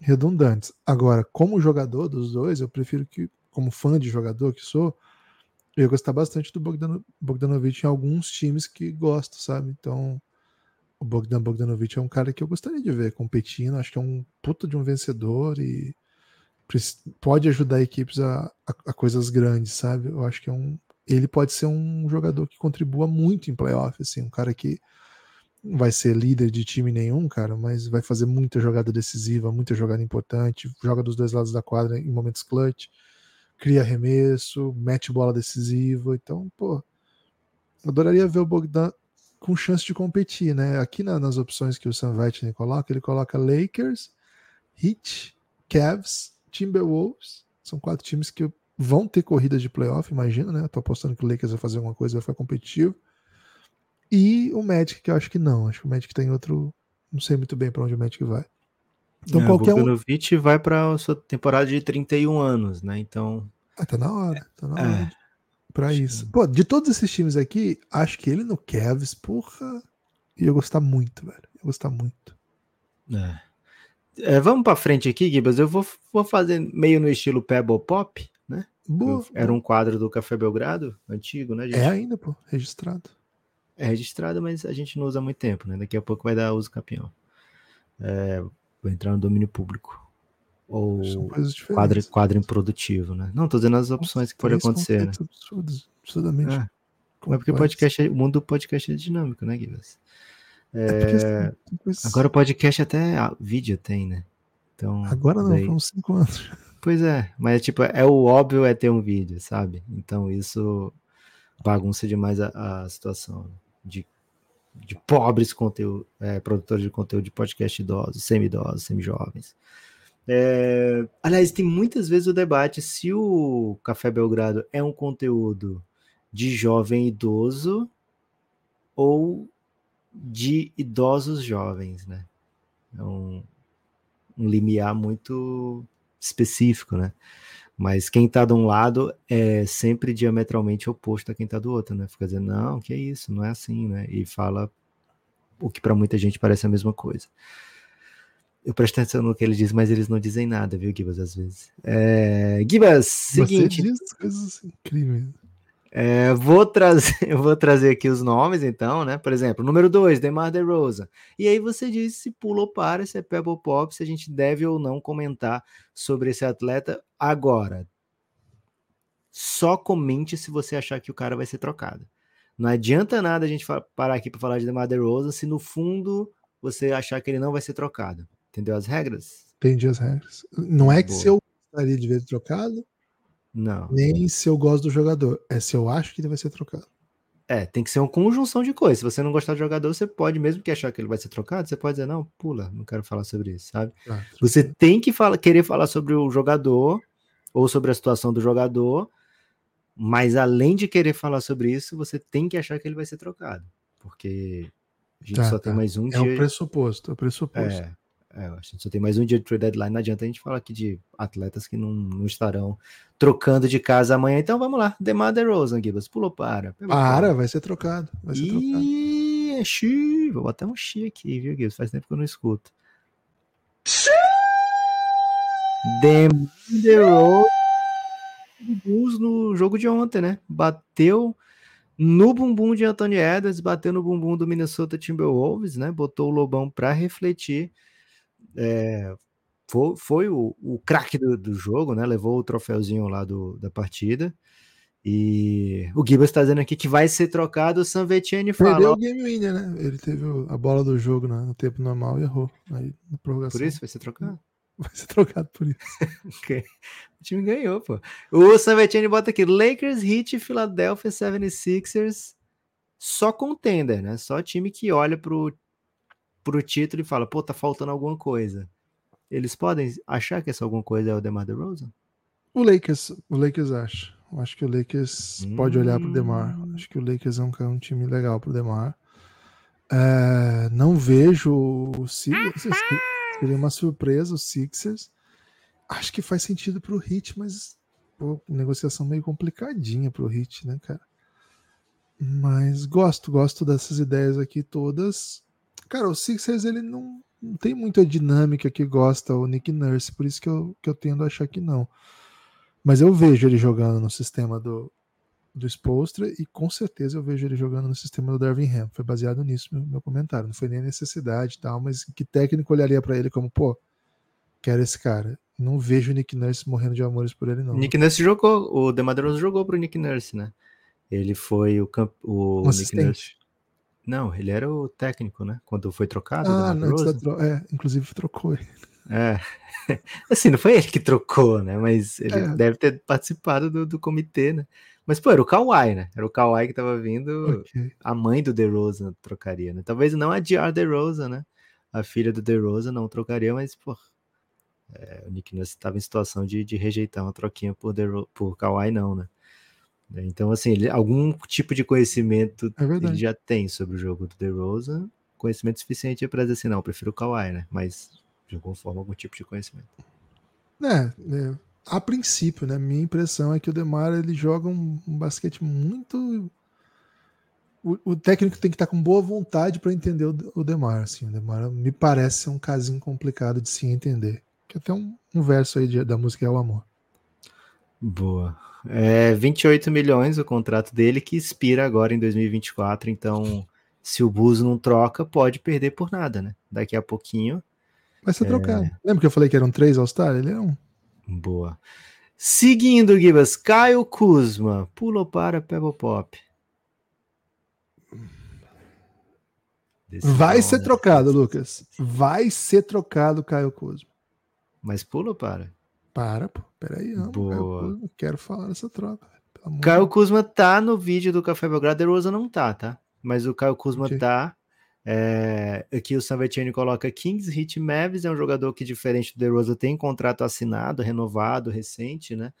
redundantes. Agora, como jogador dos dois, eu prefiro que, como fã de jogador que sou, eu gostar bastante do Bogdano, Bogdanovic em alguns times que gosto, sabe? Então, o Bogdan Bogdanovic é um cara que eu gostaria de ver competindo. Acho que é um puta de um vencedor e pode ajudar equipes a, a- a coisas grandes, sabe? Eu acho que é um. Ele pode ser um jogador que contribua muito em playoff, assim, um cara que não vai ser líder de time nenhum, cara, mas vai fazer muita jogada decisiva, muita jogada importante, joga dos dois lados da quadra em momentos clutch, cria arremesso, mete bola decisiva. Então, pô, adoraria ver o Bogdan com chance de competir, né? Aqui na- nas opções que o Sam Vecini coloca, ele coloca Lakers, Heat, Cavs, Timberwolves. São quatro times que vão ter corridas de playoff, imagina, né? Eu tô apostando que o Lakers vai fazer alguma coisa, vai ficar competitivo. E o Magic, que eu acho que não. Acho que o Magic tem outro. Não sei muito bem para onde o Magic vai. Então É, qualquer o um. Bogdanovic vai para sua temporada de 31 anos, né? Então, Ah, tá na hora. Tá na É, hora pra isso. Pô, de todos esses times aqui, acho que ele no Cavs, porra. Ia gostar muito, velho. Ia gostar muito. é. É, vamos para frente aqui, Gibas. Eu vou, vou fazer meio no estilo Pebble Pop, né? Boa. Era um quadro do Café Belgrado, antigo, né? gente? É ainda, pô. Registrado. É registrado, mas a gente não usa há muito tempo, né? Daqui a pouco vai dar uso campeão. É, vai entrar no domínio público. Ou quadro, quadro improdutivo, né? Não, tô dizendo as opções que podem acontecer, né? Absurdos, absurdamente. É, Mas porque podcast, é- o mundo do podcast é dinâmico, né, Guilherme? É porque, assim, Agora o podcast até vídeo tem, né? Então, Agora não, daí- uns 5 anos. Pois é, mas tipo, é o óbvio é ter um vídeo, sabe? Então isso bagunça demais a, a situação de, de pobres conteúdo, é, produtores de conteúdo de podcast idosos, semi-idosos, semi-jovens. É, aliás, tem muitas vezes o debate se o Café Belgrado é um conteúdo de jovem idoso ou de idosos jovens, né? É um, um limiar muito específico, né? Mas quem tá de um lado é sempre diametralmente oposto a quem tá do outro, né? Fica dizendo, não, que isso, não é assim, né? E fala o que para muita gente parece a mesma coisa. Eu presto atenção no que ele diz, mas eles não dizem nada, viu, Gibas, às vezes. É... Gibas, seguinte. Você diz coisas incríveis. É, vou trazer, eu vou trazer aqui os nomes, então, né? Por exemplo, número 2, Demar DeRozan. E aí você diz se pula ou para, se é Pebble Pop, se a gente deve ou não comentar sobre esse atleta agora. Só comente se você achar que o cara vai ser trocado. Não adianta nada a gente parar aqui para falar de Demar DeRozan se no fundo você achar que ele não vai ser trocado. Entendeu as regras? Entendi as regras. Não é que Boa. se eu gostaria de ver ele trocado, Não. nem se eu gosto do jogador. É se eu acho que ele vai ser trocado. É, tem que ser uma conjunção de coisas. Se você não gostar do jogador, você pode, mesmo que achar que ele vai ser trocado, você pode dizer, não, pula, não quero falar sobre isso, sabe? Ah, Você tem que fala, querer falar sobre o jogador ou sobre a situação do jogador, mas além de querer falar sobre isso, você tem que achar que ele vai ser trocado. Porque a gente Tá, só tem tá. mais um É o dia. pressuposto, é o pressuposto. É, é, a gente só tem mais um dia de trade deadline. Não adianta a gente falar aqui de atletas que não, não estarão trocando de casa amanhã. Então vamos lá. Demar DeRozan, Gibas. Pulou para. Pegou Para, vai ser trocado. Vai ser trocado. É. Vou botar um xi aqui, viu, Gibbs? Faz tempo que eu não escuto. Demar DeRozan Bulls no jogo de ontem, né? Bateu no bumbum de Anthony Edwards, bateu no bumbum do Minnesota Timberwolves, né? Botou o Lobão para refletir. É, foi, foi o, o craque do, do jogo, né? Levou o troféuzinho lá do, da partida. E o Gibas está dizendo aqui que vai ser trocado. O Sanvetiene Perdeu fala. o game winner, né? Ele teve a bola do jogo né, no tempo normal e errou. Aí na prorrogação. Por isso vai ser trocado? Vai ser trocado por isso. Ok. O time ganhou, pô. O Sanvetiene bota aqui: Lakers, Heat, Philadelphia 76ers. Só contender, né? Só time que olha pro, pro título e fala: pô, tá faltando alguma coisa. Eles podem achar que essa alguma coisa é o DeMar DeRozan? O Lakers, o Lakers acha. Eu Acho que o Lakers pode olhar pro Demar. Hum. Acho que o Lakers é um, é um time legal pro Demar. É, não vejo o Sixers. Seria uma surpresa o Sixers. Acho que faz sentido pro Hit, mas pô, negociação meio complicadinha pro Hit, né, cara? Mas gosto, gosto dessas ideias aqui todas. Cara, o Sixers ele não, não tem muita dinâmica que gosta o Nick Nurse, por isso que eu, que eu tendo a achar que não. Mas eu vejo ele jogando no sistema do, do Spolstra e com certeza eu vejo ele jogando no sistema do Darvin Ham. Foi baseado nisso meu, meu comentário. Não foi nem necessidade e tal, mas que técnico olharia para ele como, pô, quero esse cara. Não vejo o Nick Nurse morrendo de amores por ele, não. Nick Nurse jogou, o DeMar DeRozan jogou pro Nick Nurse, né? Ele foi o, camp... o Um Nick. Nurse. Não, ele era o técnico, né? Quando foi trocado. Ah, não, antes da é, inclusive trocou ele. É. Assim, não foi ele que trocou, né? Mas ele É. deve ter participado do, do comitê, né? Mas, pô, era o Kawhi, né? Era o Kawhi que tava vindo. Ok. A mãe do DeRozan trocaria, né? Talvez não a DR DeRozan, né? A filha do DeRozan não trocaria, mas, pô... é, o Nick Nurse estava em situação de, de rejeitar uma troquinha por, DeRo- por Kawhi, não, né? Então, assim, ele- algum tipo de conhecimento É ele já tem sobre o jogo do DeRozan, conhecimento suficiente para dizer assim, não, eu prefiro o Kawhi, né? Mas de alguma forma, algum tipo de conhecimento. É, é, a princípio, né? Minha impressão é que o Demar ele joga um, um basquete muito. O, o técnico tem que estar com boa vontade para entender o, o Demar. Assim, o Demar me parece ser um casinho complicado de se entender. Que até um, um verso aí de- da música é o amor. Boa. É 28 milhões o contrato dele, que expira agora em 2024. Então, se o Bulls não troca, pode perder por nada, né? Daqui a pouquinho. Vai ser trocado. Lembra que eu falei que eram três All-Star? Ele é um. Boa. Seguindo, Gibas, Caio Kuzma pulou para Pebble Pop. Decisão, Vai ser né? trocado, Lucas. Vai ser trocado, Caio Kuzma. Mas pula para. Para, pô. Peraí, amo, Boa. Kuzma. Quero falar dessa troca. de Caio. Kuzma tá no vídeo do Café Belgrado, DeRozan não tá, tá? Mas o Caio Kuzma Ok. tá. É, aqui o Sanvetini coloca Kings, Hit Mavis, é um jogador que, diferente do DeRozan, tem contrato assinado, renovado, recente, né?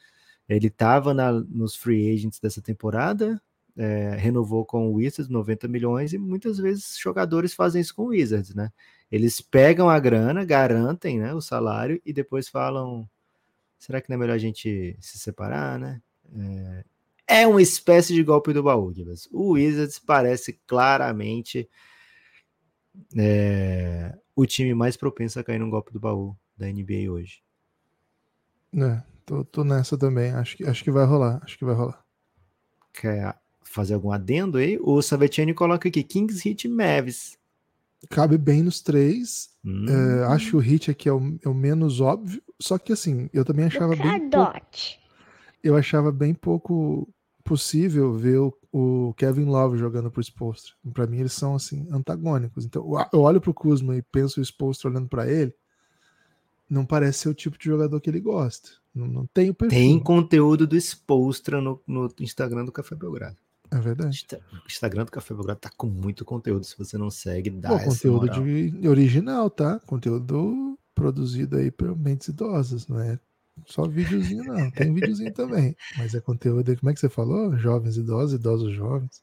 Ele tava na- nos free agents dessa temporada, é, renovou com o Wizards 90 milhões, e muitas vezes jogadores fazem isso com o Wizards, né? Eles pegam a grana, garantem né, o salário e depois falam: será que não é melhor a gente se separar, né? é uma espécie de golpe do baú, Gibas. O Wizards parece claramente é, o time mais propenso a cair num golpe do baú da NBA hoje. É, tô, tô nessa também. Acho que, acho que vai rolar. Acho que vai rolar. Quer fazer algum adendo aí? O Savetiani coloca aqui Kings Hit Mavis. Cabe bem nos três. Hum, É, acho que o hit aqui é o, é o menos óbvio. Só que assim, eu também achava bem. pouco- eu achava bem pouco possível ver o, o Kevin Love jogando pro Spolstra. Pra mim, eles são assim, antagônicos. Então, eu- olho pro Kuzma e penso o Spolstra olhando pra ele. Não parece ser o tipo de jogador que ele gosta. Não, não tem o perfil. Tem conteúdo do Spolstra no, no Instagram do Café Belgrado. É verdade. O Instagram do Café Belgrado tá com muito conteúdo. Se você não segue, dá Pô, conteúdo de original, tá? Conteúdo produzido aí por mentes idosas, não é só videozinho, não. Tem videozinho também. Mas é conteúdo, como é que você falou? Jovens idosos, idosos jovens.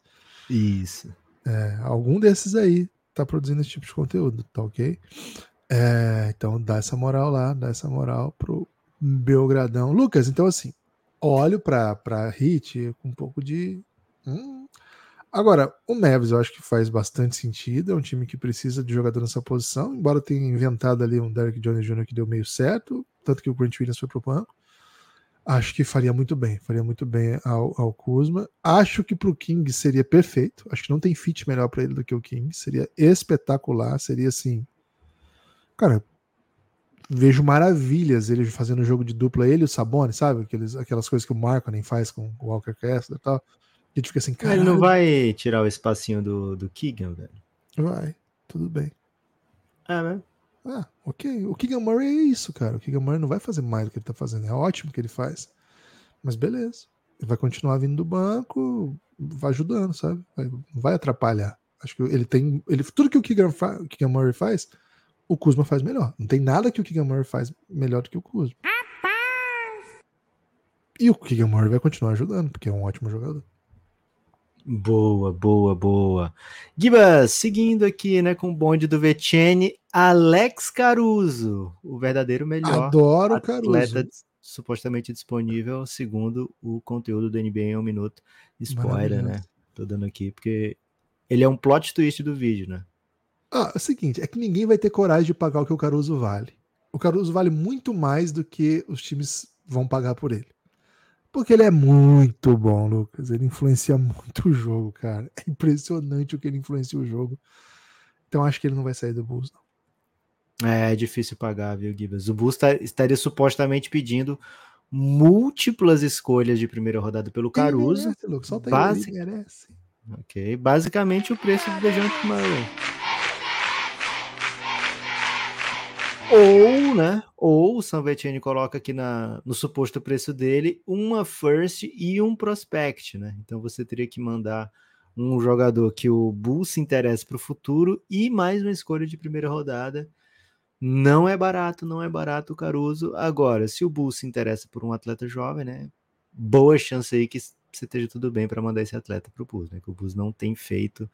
Isso. É, algum desses aí tá produzindo esse tipo de conteúdo, tá ok? É, então dá essa moral lá, dá essa moral pro Belgradão. Lucas, então assim, olho pra, pra Hit com um pouco de. Hum. Agora, o Mavis eu acho que faz bastante sentido. É um time que precisa de jogador nessa posição, embora tenha inventado ali um Derek Jones Jr. que deu meio certo, tanto que o Grant Williams foi pro banco. Acho que faria muito bem, faria muito bem ao, ao Kuzma. Acho que pro King seria perfeito. Acho que não tem fit melhor para ele do que o King. Seria espetacular, seria assim. Cara, vejo maravilhas ele fazendo jogo de dupla, ele e o Sabone, sabe? Aqueles, aquelas coisas que o Markkanen faz com o Walker Kessler e tal. A gente fica assim, cara. Ele não vai tirar o espacinho do, do Keegan, velho. Vai, tudo bem. É, né? Ah, ok. O Keegan Murray é isso, cara. O Keegan Murray não vai fazer mais do que ele tá fazendo. É ótimo que ele faz. Mas beleza. Ele vai continuar vindo do banco, vai ajudando, sabe? Vai- não vai atrapalhar. Acho que ele tem. Ele, tudo que o Keegan, fa- o Keegan Murray faz, o Kuzma faz melhor. Não tem nada que o Keegan Murray faz melhor do que o Kuzma. E o Keegan Murray vai continuar ajudando, porque é um ótimo jogador. Boa, boa, boa. Gibas, seguindo aqui, né, com o bonde do Vecene, Alex Caruso, o verdadeiro melhor Adoro atleta Caruso. supostamente disponível, segundo o conteúdo do NBA em um minuto. Spoiler, né? Tô dando aqui, porque ele é um plot twist do vídeo, né? Ah, é o seguinte, é que ninguém vai ter coragem de pagar o que o Caruso vale. O Caruso vale muito mais do que os times vão pagar por ele. Porque ele é muito bom, Lucas. Ele influencia muito o jogo, cara. É impressionante o que ele influencia o jogo. Então acho que ele não vai sair do Bulls, não. É difícil pagar, viu, Gibas? O Bulls tá- estaria supostamente pedindo múltiplas escolhas de primeira rodada pelo Caruso. Merece, Lucas. Solta basic- ele, merece. Ok, basicamente o preço do Dejounte Murray. Ou, né? Ou o Sam Vecchione coloca aqui na, no suposto preço dele uma first e um prospect, né? Então você teria que mandar um jogador que o Bulls se interessa para o futuro e mais uma escolha de primeira rodada. Não é barato, não é barato o Caruso. Agora, se o Bulls se interessa por um atleta jovem, né? Boa chance aí que você esteja tudo bem para mandar esse atleta para o Bulls, né? Que o Bulls não tem feito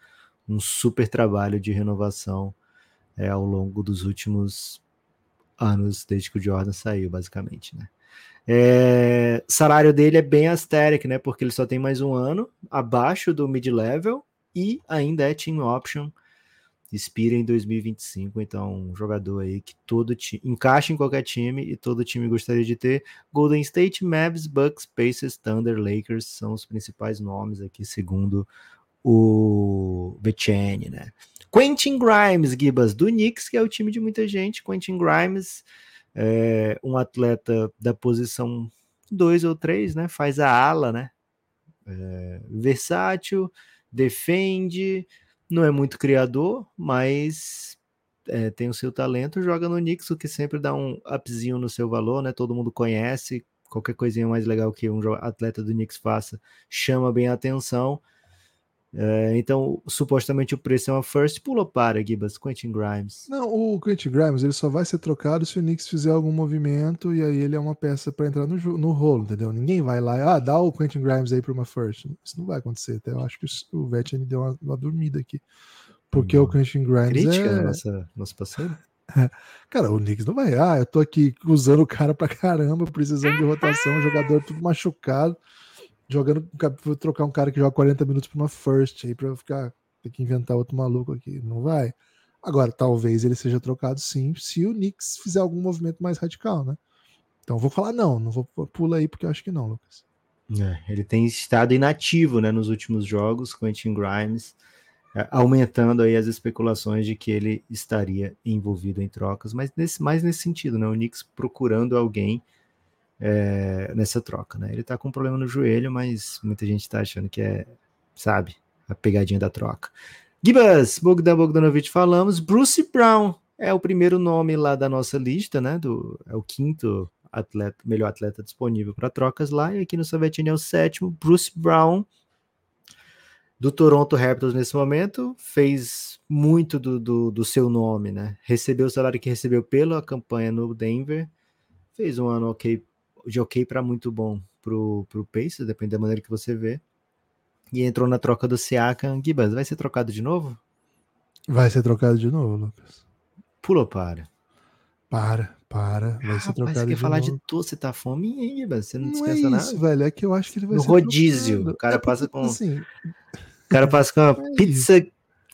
um super trabalho de renovação é, ao longo dos últimos anos, desde que o Jordan saiu, basicamente, né? É, salário dele é bem asteric, né? Porque ele só tem mais um ano abaixo do mid-level e ainda é team option. Expira em 2025, então um jogador aí que todo time encaixa em qualquer time e todo time gostaria de ter. Golden State, Mavs, Bucks, Pacers, Thunder, Lakers são os principais nomes aqui, segundo o Betchene, né? Quentin Grimes, Gibas, do Knicks, que é o time de muita gente. Quentin Grimes, é um atleta da posição 2 ou 3, né? Faz a ala, né? É, versátil, defende, não é muito criador, mas é, tem o seu talento, joga no Knicks, o que sempre dá um upzinho no seu valor, né? Todo mundo conhece, qualquer coisinha mais legal que um atleta do Knicks faça chama bem a atenção. É, então, supostamente o preço é uma first, pula para, Gibas, Quentin Grimes. Não, o Quentin Grimes ele só vai ser trocado se o Knicks fizer algum movimento e aí ele é uma peça para entrar no, no rolo, entendeu? Ninguém vai lá, ah, dá o Quentin Grimes aí para uma first. Isso não vai acontecer. Até eu acho que o Vetch deu uma, uma dormida aqui. Porque o Quentin Grimes Crítica é... no nossa, nosso parceiro? Cara, o Knicks não vai. Ah, eu tô aqui usando o cara pra caramba, precisando de rotação, jogador tudo machucado, jogando, vou trocar um cara que joga 40 minutos pra uma first aí eu ficar, ter que inventar outro maluco aqui. Não vai. Agora, talvez ele seja trocado sim, se o Knicks fizer algum movimento mais radical, né? Então vou falar não, não vou pula aí porque eu acho que não, Lucas. É, ele tem estado inativo né, nos últimos jogos, Quentin Grimes, é, aumentando aí as especulações de que ele estaria envolvido em trocas, mas nesse, mais nesse sentido, né? O Knicks procurando alguém é, nessa troca, né? Ele tá com um problema no joelho, mas muita gente tá achando que é, sabe, a pegadinha da troca. Gibas, Bogdan Bogdanovic falamos, Bruce Brown é o primeiro nome lá da nossa lista, né? Do, é o quinto atleta, melhor atleta disponível para trocas lá, e aqui no Sovetini é o sétimo, Bruce Brown, do Toronto Raptors nesse momento, fez muito do, do, do, seu nome, né? Recebeu o salário que recebeu pela campanha no Denver, fez um ano ok, de ok para muito bom pro, pro Pacers, depende da maneira que você vê. E entrou na troca do Siakam. Gibas, vai ser trocado de novo? Vai ser trocado de novo, Lucas. Pulou para. Para, para. Vai ser Rapaz, trocado você quer de falar novo. de tu, você tá fome, hein, Gibas? Você não, Não descansa é nada? isso, velho. É que eu acho que ele vai No ser rodízio, trocado. o cara É passa com- Assim, O cara passa com uma É pizza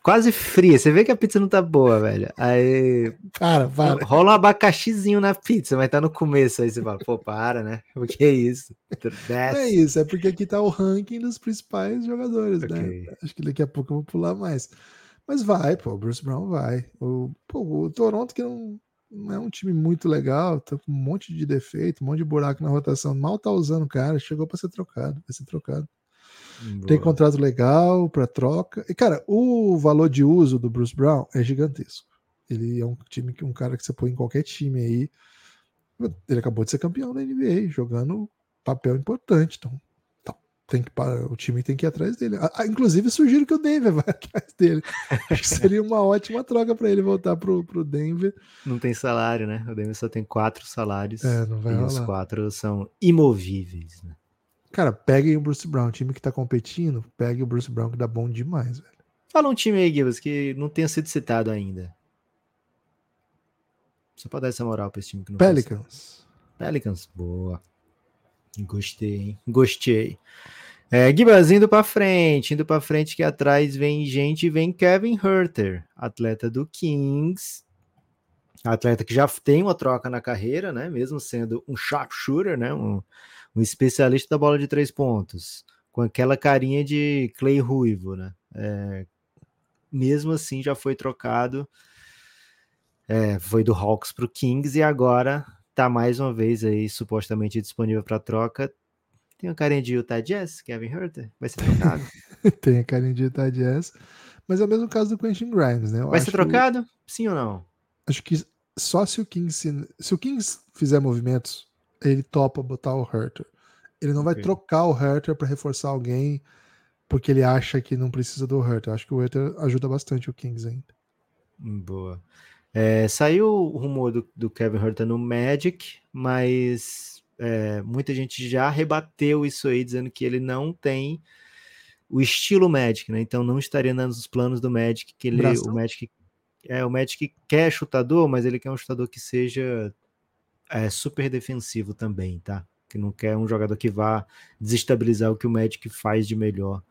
quase fria. Você vê que a pizza não tá boa, velho. Aí para, para. rola um abacaxizinho na pizza, mas tá no começo. Aí você fala, pô, para, né? O que é isso? Não Desce. é isso, é porque aqui tá o ranking dos principais jogadores, Ok. né? Acho que daqui a pouco eu vou pular mais. Mas vai, pô, o Bruce Brown vai. O, pô, o Toronto, que não, não é um time muito legal, tá com um monte de defeito, um monte de buraco na rotação, mal tá usando o cara, chegou para ser trocado, vai ser trocado. Tem Boa. contrato legal para troca. E, cara, o valor de uso do Bruce Brown é gigantesco. Ele é um time que um cara que você põe em qualquer time aí. Ele acabou de ser campeão da NBA, jogando papel importante. Então, tá, tem que o time tem que ir atrás dele. Ah, inclusive, sugiro que o Denver vá atrás dele. Acho que seria uma ótima troca para ele voltar pro, pro Denver. Não tem salário, né? O Denver só tem quatro salários. É, não vai e os rolar. quatro são imovíveis, né? Cara, peguem o Bruce Brown, time que tá competindo, pegue o Bruce Brown que dá bom demais, velho. Fala um time aí, Gibbs, que não tenha sido citado ainda. Só pra dar essa moral pra esse time que não. Pelicans. Pelicans, boa. Gostei, hein? Gostei. É, Gibas, indo pra frente, indo pra frente que atrás vem gente, vem Kevin Herter, atleta do Kings, atleta que já tem uma troca na carreira, né? Mesmo sendo um sharpshooter, né? Um, um especialista da bola de três pontos, com aquela carinha de Clay Ruivo, né? É, mesmo assim, já foi trocado, é, foi do Hawks para o Kings e agora tá mais uma vez aí supostamente disponível para troca. Tem uma carinha de Utah Jazz, Kevin Herter, vai ser trocado. Tem a carinha de Utah Jazz. Mas é o mesmo caso do Quentin Grimes, né? Eu vai ser trocado? Sim ou não? Acho que só se o Kings se o Kings fizer movimentos, ele topa botar o Herter. Ele não vai Ok. trocar o Herter para reforçar alguém porque ele acha que não precisa do Herter. Acho que o Herter ajuda bastante o Kings ainda. Boa. É, saiu o rumor do, do Kevin Herter no Magic, mas é, muita gente já rebateu isso aí, dizendo que ele não tem o estilo Magic, né? Então não estaria nos planos do Magic, que ele, Bração? o Magic é o Magic quer chutador, mas ele quer um chutador que seja é, super defensivo também, tá? Que não quer um jogador que vá desestabilizar o que o Magic faz de melhor.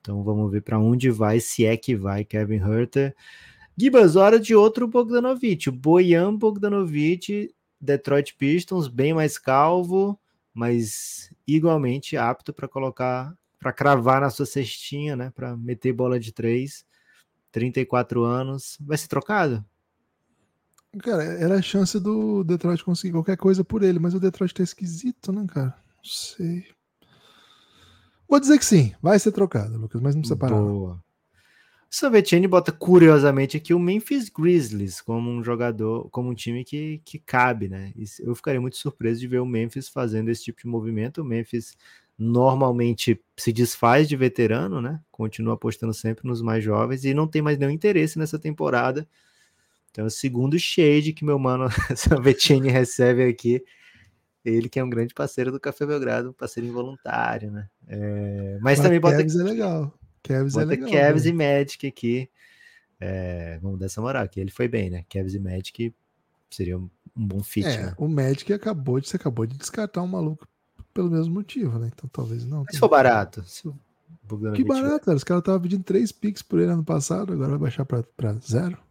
Então vamos ver para onde vai, se é que vai Kevin Herter. Gibas, hora de outro Bogdanovic. O Bojan Bogdanovic, Detroit Pistons, bem mais calvo, mas igualmente apto para colocar, para cravar na sua cestinha, né? Para meter bola de três. 34 anos. Vai ser trocado? Cara, era a chance do Detroit conseguir qualquer coisa por ele, mas o Detroit tá esquisito, né, cara? Não sei. Vou dizer que sim, vai ser trocado, Lucas, mas não precisa parar. Boa. O Savetini bota curiosamente aqui o Memphis Grizzlies como um jogador, como um time que, que cabe, né? Eu ficaria muito surpreso de ver o Memphis fazendo esse tipo de movimento. O Memphis normalmente se desfaz de veterano, né? Continua apostando sempre nos mais jovens e não tem mais nenhum interesse nessa temporada. Então, o segundo shade que meu mano Savetini recebe aqui. Ele que é um grande parceiro do Café Belgrado, um parceiro involuntário, né? É, mas, também bota Cavs é legal. Cavs é legal. Cavs né? e Magic aqui. É, vamos dar essa moral aqui. Ele foi bem, né? Cavs e Magic seria um, um bom fit, É, né? o Magic acabou de, você acabou de descartar um maluco pelo mesmo motivo, né? Então talvez não. Mas se for barato, se o Bogdanovic Que barato, cara. Os caras estavam pedindo 3 picks por ele ano passado, agora vai baixar pra zero.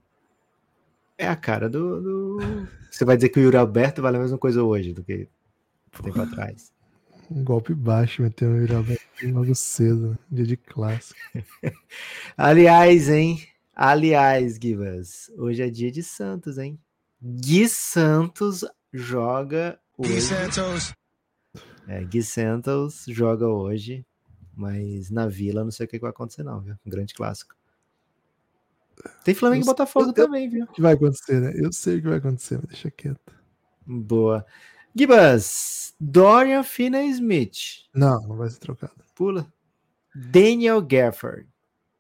É a cara do, do- Você vai dizer que o Yuri Alberto vale a mesma coisa hoje do que tempo atrás. Um golpe baixo, meteu no Iraberto logo cedo, né? dia de clássico. Aliás, hein? Aliás, Givas, hoje é dia de Santos, hein? Gui Santos joga Gui hoje. Santos. É, Gui Santos joga hoje, mas na Vila não sei o que vai acontecer não, viu? Um grande clássico. Tem Flamengo e Eu- Botafogo eu- também, viu? O que vai acontecer, né? Eu sei o que vai acontecer, mas deixa quieto. Boa. Gibas, Dorian Finney-Smith, Não, não vai ser trocado. pula. Daniel Gafford.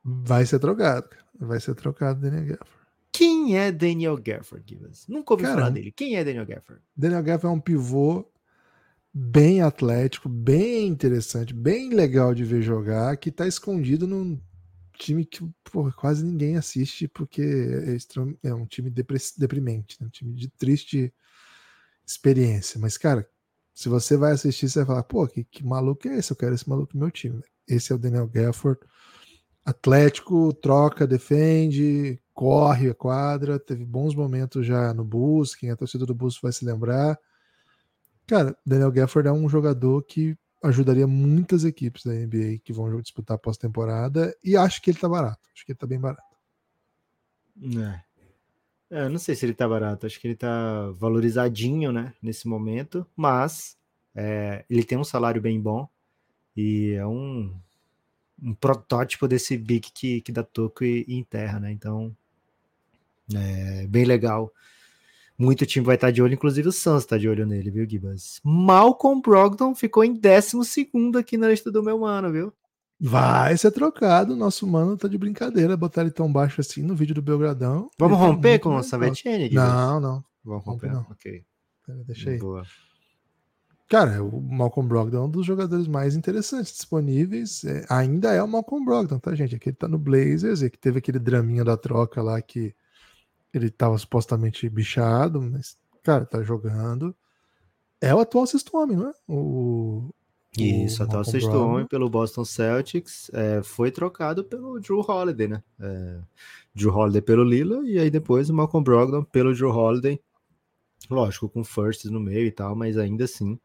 Vai ser trocado, cara. Vai ser trocado Daniel Gafford. Quem é Daniel Gafford, Gibas? Nunca ouvi falar dele. Quem é Daniel Gafford? Daniel Gafford é um pivô bem atlético, bem interessante, bem legal de ver jogar, que tá escondido num time que porra, quase ninguém assiste, porque é, extrem- é um time deprimente, né? um time de triste experiência. Mas, cara, se você vai assistir, você vai falar, pô, que, que maluco é esse? Eu quero esse maluco no meu time. Esse é o Daniel Gafford. Atlético, troca, defende, corre a quadra, teve bons momentos já no Bulls, quem é torcedor do Bulls vai se lembrar. Cara, Daniel Gafford é um jogador que ajudaria muitas equipes da NBA que vão disputar pós-temporada e acho que ele tá barato. Acho que ele tá bem barato. É. É, eu não sei se ele tá barato, acho que ele tá valorizadinho, né, nesse momento, mas é, ele tem um salário bem bom e é um, um protótipo desse big que, que dá toco e, e enterra, né? Então, é bem legal. Muito time vai estar de olho, inclusive o Suns tá de olho nele, viu, Gibas? Malcolm Brogdon ficou em 12 aqui na lista do meu mano, viu? Vai ser trocado, nosso mano tá de brincadeira, botar ele tão baixo assim no vídeo do Belgradão. Vamos Ele tá romper muito com o. Savetini? Não, não. Vamos rompe romper, não. ok. Pera, Deixa aí. Boa. Cara, o Malcolm Brogdon é um dos jogadores mais interessantes disponíveis. É, ainda é o Malcolm Brogdon, tá, gente? Aquele tá no Blazers, e que teve aquele draminha da troca lá que ele tava supostamente bichado, mas, cara, tá jogando. É o atual sexto homem, não é? O, Isso, o sexto homem pelo Boston Celtics é, foi trocado pelo Drew Holiday, né? É, Drew Holiday pelo Lila e aí depois o Malcolm Brogdon pelo Drew Holiday. Lógico, com firsts no meio e tal, mas ainda assim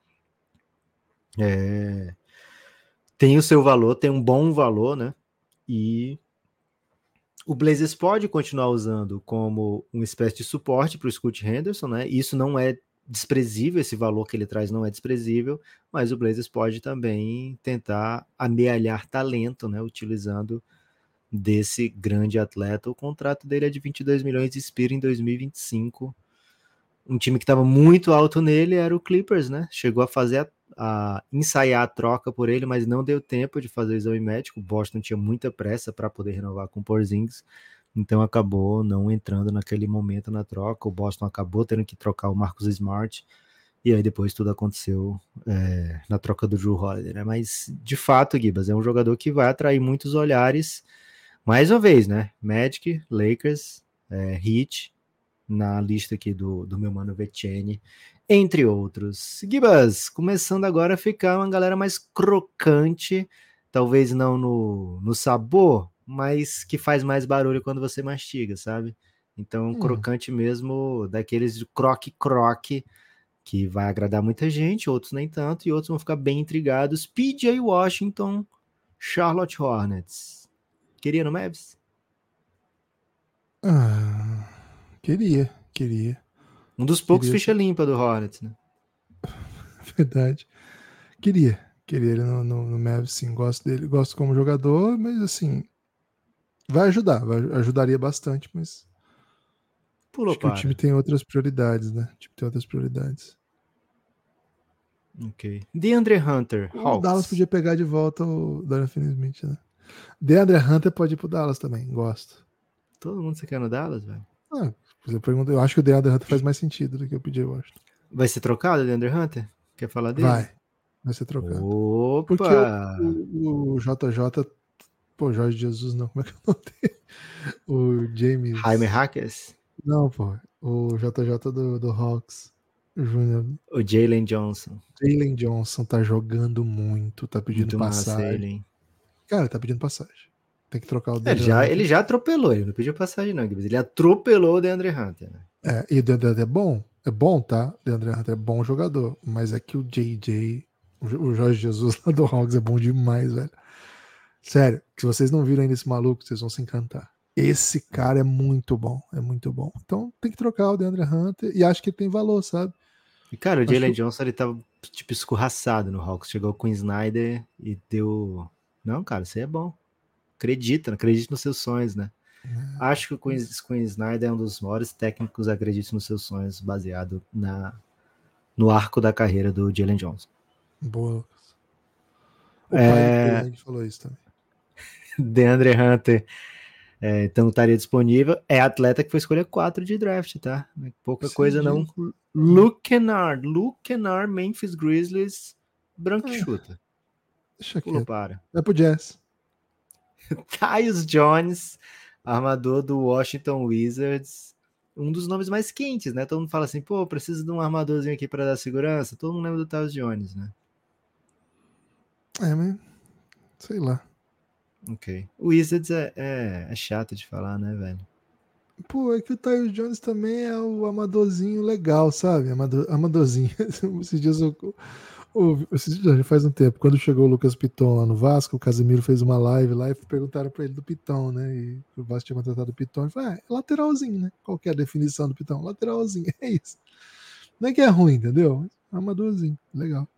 é, tem o seu valor, tem um bom valor, né? E o Blazers pode continuar usando como uma espécie de suporte para o Scoot Henderson, né? Isso não é desprezível, esse valor que ele traz não é desprezível, mas o Blazers pode também tentar amealhar talento, né? Utilizando desse grande atleta. O contrato dele é de 22 milhões e expira em 2025. Um time que estava muito alto nele era o Clippers, né? Chegou a fazer a ensaiar a troca por ele, mas não deu tempo de fazer o exame médico. Boston tinha muita pressa para poder renovar com o Porzingis, então acabou não entrando naquele momento na troca. O Boston acabou tendo que trocar o Marcus Smart, e aí depois tudo aconteceu é, na troca do Drew Holiday. Né? Mas de fato, Gibas é um jogador que vai atrair muitos olhares. Mais uma vez, né? Magic, Lakers, é, Heat, na lista aqui do, do meu mano Vecchiene, entre outros. Gibas, começando agora a ficar uma galera mais crocante, talvez não no, no sabor, mas que faz mais barulho quando você mastiga, sabe? Então, Hum. crocante mesmo, daqueles croque-croque, que vai agradar muita gente, outros nem tanto, e outros vão ficar bem intrigados. PJ Washington, Charlotte Hornets. Queria no Mavs? Ah, queria, queria. Um dos poucos Queria ficha limpa do Hornets, né? Verdade. Queria. Queria ele no, no, no Mavs, sim. Gosto dele. Gosto como jogador, mas assim. Vai ajudar. Vai, ajudaria bastante, mas. Pulou acho que o para. time tem outras prioridades, né? O time tem outras prioridades. Ok. DeAndre Hunter, O Hawks. Dallas podia pegar de volta o Dorian Finney-Smith, né? DeAndre Hunter pode ir pro Dallas também. Gosto. Todo mundo se quer no Dallas, velho? Ah, você pergunta, eu acho que o DeAndre Hunter faz mais sentido do que o PJ Washington. Vai ser trocado, DeAndre Hunter? Quer falar dele? Vai. Vai ser trocado. Opa! Porque O, o JJ. Pô, Jorge Jesus, não. Como é que é o nome dele? O James. Jaime Hackers? Não, pô. O JJ do, do Hawks Júnior. O Jalen Johnson. Jalen Johnson tá jogando muito, tá pedindo Muito massa passagem. ele? Cara, tá pedindo passagem. Tem que trocar o Ele DeAndre já, Hunter. ele já atropelou, ele não pediu passagem não, ele atropelou o DeAndre Hunter. Né? É, e o DeAndre Hunter é bom. É bom, tá? O DeAndre Hunter é bom jogador. Mas é que o JJ, o Jo- o Jorge Jesus lá do Hawks é bom demais, velho. Sério, se vocês não viram ainda esse maluco, vocês vão se encantar. Esse cara é muito bom, é muito bom. Então tem que trocar o DeAndre Hunter e acho que ele tem valor, sabe? E, cara, o Acho Jalen Johnson, ele tava, tipo, escorraçado no Hawks. Chegou com o Snyder e deu... Não, cara, você é bom. Acredita, acredite nos seus sonhos, né? Acho que o Queen, Queen Snyder é um dos maiores técnicos, acredite nos seus sonhos, baseado na, no arco da carreira do Jalen Johnson. Boa, Lucas. O É. pai falou isso também. DeAndre Hunter é, então estaria disponível. É atleta que foi escolha 4 de draft, tá? Pouca Sim, coisa não. Luke Kennard, Luke Kennard, Memphis Grizzlies, branco É. chuta. Deixa quieto. para. Vai pro Jazz. Tyus Jones, armador do Washington Wizards. Um dos nomes mais quentes, né? Todo mundo fala assim, pô, preciso de um armadorzinho aqui para dar segurança. Todo mundo lembra do Tyus Jones, né? É, mas. Sei lá. Ok. O Wizards é, é, é chato de falar, né, velho? Pô, é que o Tyus Jones também é o amadorzinho legal, sabe? Amador, amadorzinho. Esses dias eu. O- já faz um tempo, quando chegou o Lucas Piton lá no Vasco, o Casemiro fez uma live lá e perguntaram pra ele do Piton, né? E o Vasco tinha contratado o Piton. Ele falou: ah, é lateralzinho, né? Qual que é a definição do Piton? Lateralzinho, é isso. Não é que é ruim, entendeu? Amadorzinho, legal.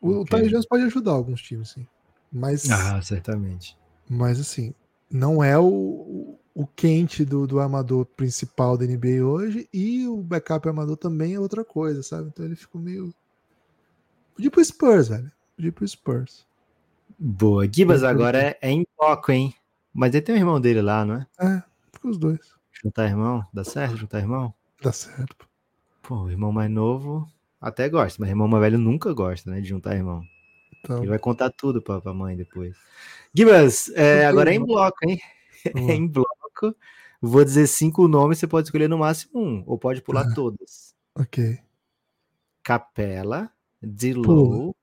O, o Ok. Tyus Jones pode ajudar alguns times, sim. Mas. Ah, certamente. Mas assim, não é o, o quente do, do armador principal da NBA hoje e o backup armador também é outra coisa, sabe? Então ele ficou meio. Podia ir pro Spurs, velho. Podia ir pro Spurs. Boa. Gibas agora é, em bloco, hein? Mas ele tem um irmão dele lá, não é? É, fica os dois. Juntar irmão? Dá certo juntar irmão? Dá certo. pô. O irmão mais novo até gosta, mas irmão mais velho nunca gosta, né? De juntar irmão. Então, Ele vai contar tudo pra, pra mãe depois. Gibas, é, agora é em bloco, hein? Vamos É em bloco. Vou dizer cinco nomes, você pode escolher no máximo um, ou pode pular todas. ok. Capela, Dilow,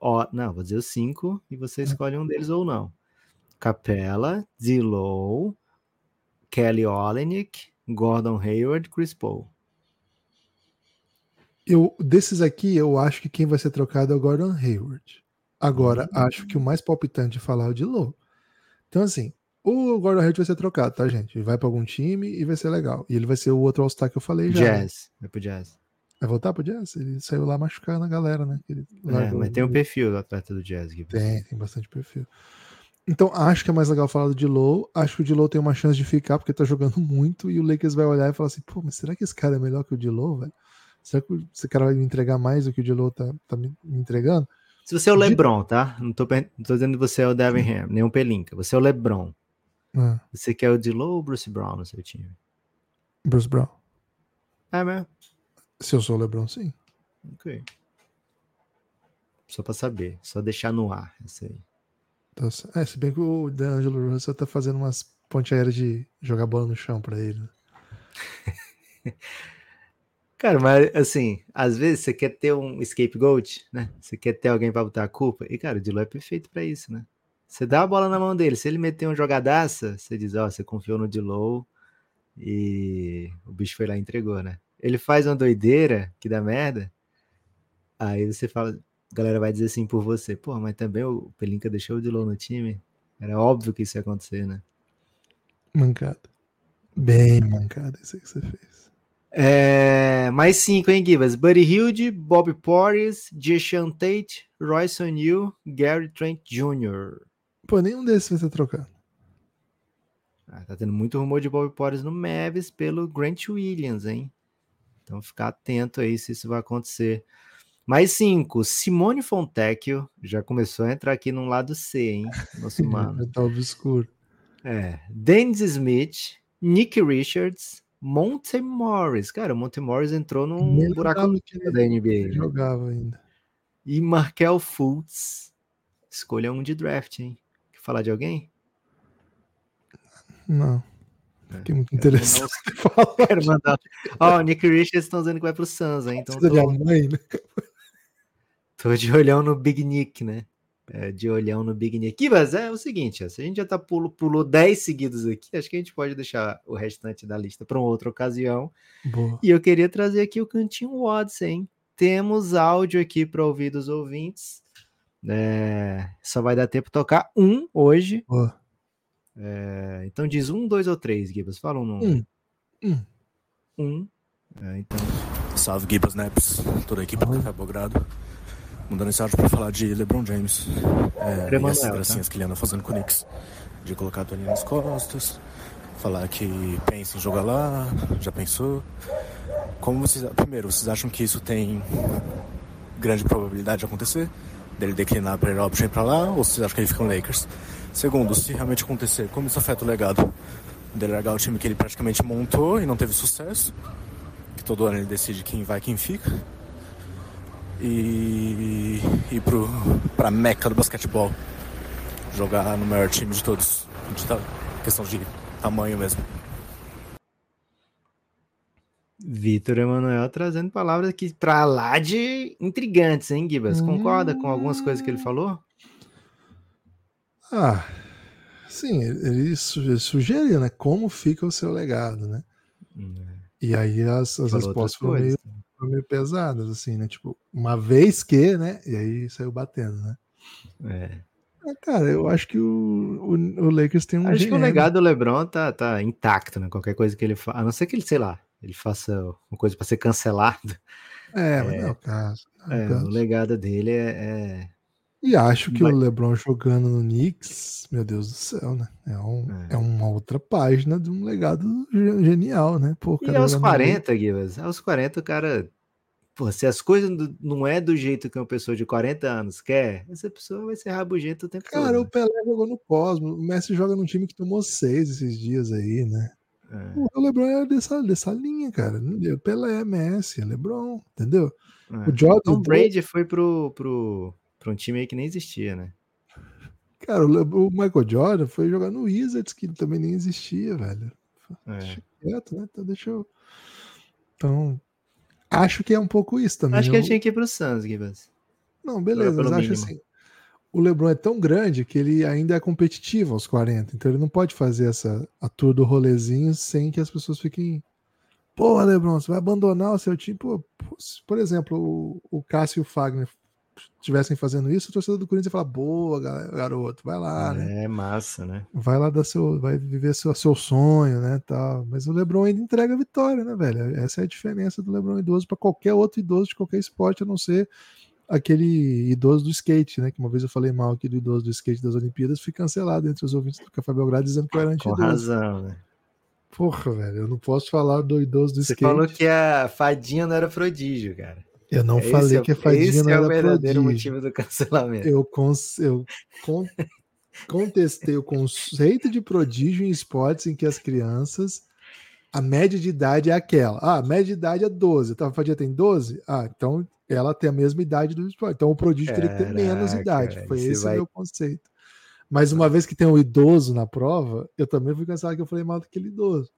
ó, não, vou dizer os cinco e você escolhe um deles ou não. Capela, Dilow, Kelly Olynyk, Gordon Hayward, Chris Paul. Eu, desses aqui, eu acho que quem vai ser trocado é o Gordon Hayward. Agora, acho que o mais palpitante de falar é o de Low. Então, assim, o Gordon Hayward vai ser trocado, tá, gente? Ele vai para algum time e vai ser legal. E ele vai ser o outro All-Star que eu falei já. né? Jazz, vai pro Jazz. Vai voltar pro Jazz? Ele saiu lá machucando a galera, né? Ele É, mas tem um perfil do atleta do Jazz, Gibas. Tem, tem bastante perfil. Então, acho que é mais legal falar do Dilow. Acho que o Dilow tem uma chance de ficar, porque tá jogando muito, e o Lakers vai olhar e falar assim, pô, mas será que esse cara é melhor que o Dilow, velho? Será que esse cara vai me entregar mais do que o Dilow tá, tá me entregando? Se você é o LeBron, tá? Não tô, não tô dizendo que você é o Devin Ham, nem o Pelinka. Você é o LeBron. Ah, Você quer o Dilow ou o Bruce Brown no seu time? Bruce Brown. É mesmo? Se eu sou o LeBron, sim. Ok. Só pra saber, só deixar no ar isso aí. Tá é, se bem que o DeAngelo Russell tá fazendo umas ponte aéreas de jogar bola no chão pra ele. né? Cara, mas assim, às vezes você quer ter um scapegoat, né? Você quer ter alguém pra botar a culpa. E, cara, o Dilow é perfeito pra isso, né? Você dá a bola na mão dele. Se ele meter um jogadaça, você diz, ó, você confiou no Dilow e o bicho foi lá e entregou, né? Ele faz uma doideira que dá merda. Aí você fala, a galera vai dizer assim por você, pô, mas também o Pelinka deixou o Dilow no time. Era óbvio que isso ia acontecer, né? Mancada. Bem mancada isso aí que você fez. É, mais cinco, hein, Gibas? Buddy Hilde, Bob Porres, Deshaun Tate, Royce O'Neal, Gary Trent Jr. Pô, nenhum desses vai ser trocado. Ah, tá tendo muito rumor de Bob Porres no Mavis pelo Grant Williams, hein? Então ficar atento aí se isso vai acontecer. Mais cinco, Simone Fontecchio, já começou a entrar aqui no lado C, hein? Nosso mano. Tá obscuro. É, Dennis Smith, Nick Richards, Monte Morris. Cara, o Monte Morris entrou num Nem buraco que da ele NBA. jogava ainda. E Markel Fultz. Escolha um de draft, hein? Quer falar de alguém? Não. É, Fiquei muito mandar interessado em falar. Quero mandar. Ó, o Nick Richards estão dizendo que vai pro Suns, hein? Então de tô, minha mãe, né? tô de olhão no Big Nick, né? É, de olhão no Big Nick. Mas é o seguinte, ó, se a gente já tá pulo, pulou 10 seguidos aqui, acho que a gente pode deixar o restante da lista para uma outra ocasião. Boa. E eu queria trazer aqui o Cantinho Watts, hein? Temos áudio aqui para ouvir dos ouvintes. É, só vai dar tempo de tocar um hoje. Boa. É, então diz um, dois ou três, Gibas. Fala um número. Um. Um. Um. É, então, Salve Gibas Naps, toda a equipe do Café Belgrado. Mandando esse áudio pra falar de LeBron James. É, e essas tá? gracinhas que ele anda fazendo com o Knicks. De colocar a toalhinha nas costas. Falar que pensa em jogar lá, já pensou. Como vocês. Primeiro, vocês acham que isso tem grande probabilidade de acontecer? Dele declinar pra ir option pra lá? Ou vocês acham que ele fica no Lakers? Segundo, se realmente acontecer, como isso afeta o legado dele largar o time que ele praticamente montou e não teve sucesso? que todo ano ele decide quem vai quem fica. E ir pro, pra meca do basquetebol. Jogar no maior time de todos. De ta- questão de tamanho mesmo. Vitor Emanuel trazendo palavras aqui para lá de intrigantes, hein, Gibas? Concorda com algumas coisas que ele falou? Ah, sim, ele, ele su- ele sugeriu, né? Como fica o seu legado, né? E aí as, as respostas foram meio, coisas. foram meio pesadas, assim, né? Tipo, uma vez que, né? E aí saiu batendo, né? É. Ah, cara, eu acho que o, o, o Lakers tem um Acho que o GM. legado do LeBron tá, tá intacto, né? Qualquer coisa que ele faça, a não ser que ele, sei lá, ele faça uma coisa para ser cancelado. É, mas não é o caso. não é o É, caso. o legado dele é, é- E acho que Mas- o LeBron jogando no Knicks, meu Deus do céu, né? É, um, É. é. uma outra página de um legado ge- genial, né? Pô, E cara aos jogando 40, Gibas, aos 40 o cara. Pô, se as coisas não é do jeito que uma pessoa de 40 anos quer, essa pessoa vai ser rabugenta o tempo Cara, todo. o Pelé jogou no Cosmo. O Messi joga num time que tomou seis esses dias aí, né? O LeBron é dessa, dessa linha, cara. Pelé, Messi, LeBron, entendeu? É. O Jordan. Tom Brady foi pro, pro, pro um time aí que nem existia, né? Cara, o, Michael Jordan foi jogar no Wizards, que também nem existia, velho. É. Deixa quieto, né? Então deixa eu. Então. Acho que é um pouco isso também. Acho que Eu- tinha que ir pro Suns, Gibas. Não, beleza, mas acho mínimo. assim. O LeBron é tão grande que ele ainda é competitivo aos 40, então ele não pode fazer essa a tour do rolezinho sem que as pessoas fiquem. Pô, LeBron, você vai abandonar o seu time? Pô, por exemplo, o, o Cássio e o Fagner estivessem fazendo isso, o torcedor do Corinthians ia falar: boa, ga- garoto, vai lá, né? É massa, né? Vai lá dar seu, vai viver seu, seu sonho, né, tal. Mas o LeBron ainda entrega a vitória, né, velho? Essa é a diferença do LeBron idoso para qualquer outro idoso de qualquer esporte, a não ser aquele idoso do skate, né? Que uma vez eu falei mal aqui do idoso do skate das Olimpíadas, fui cancelado entre os ouvintes do Café Belgrado dizendo que eu era Com anti-idoso. razão, né? Porra, velho, eu não posso falar do idoso do Você skate. falou que a fadinha não era prodígio, cara. Eu não Esse falei é que a fadinha esse não é era o verdadeiro prodígio. motivo do cancelamento. Eu, cons- eu con- contestei o conceito de prodígio em esportes em que as crianças, a média de idade é aquela. Ah, a média de idade é 12. Então a Fadinha tem 12? Ah, então ela tem a mesma idade do esporte. Então o prodígio teria que ter menos Caraca, idade. Foi esse vai- o meu conceito. Mas uma vez que tem um idoso na prova, eu também fui cansado que eu falei mal daquele idoso.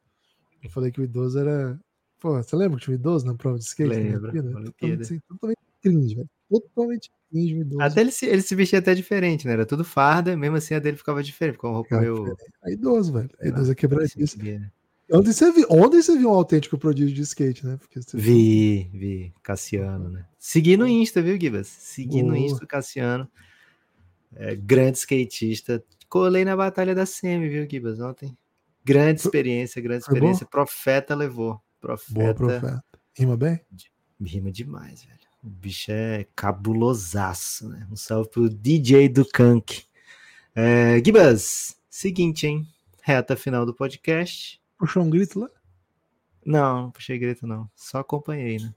Eu falei que o idoso era. Pô, você lembra que tinha um idoso na prova de skate? Lembro. Totalmente, assim, totalmente cringe, velho. Totalmente cringe o idoso. Até ele se, ele se vestia até diferente, né? Era tudo farda, mesmo assim a dele ficava diferente, ficava roupa meio. É idoso, velho. É sei lá, idoso é quebradiço. né? Ontem você, viu, ontem você viu um autêntico prodígio de skate, né? Vi, vi. Cassiano, né? Segui no Insta, viu, Gibas? Segui no. Insta o Cassiano. É, grande skatista. Colei na batalha da Semi, viu, Gibas? Ontem. Grande experiência, grande experiência. Profeta levou. Profeta. Boa, profeta. Rima bem? Rima demais, velho. O bicho é cabulosaço, né? Um salve pro DJ do Kank. É, Gibas, seguinte, hein? Reta final do podcast. Puxou um grito lá? Não, não puxei grito, não. Só acompanhei, né?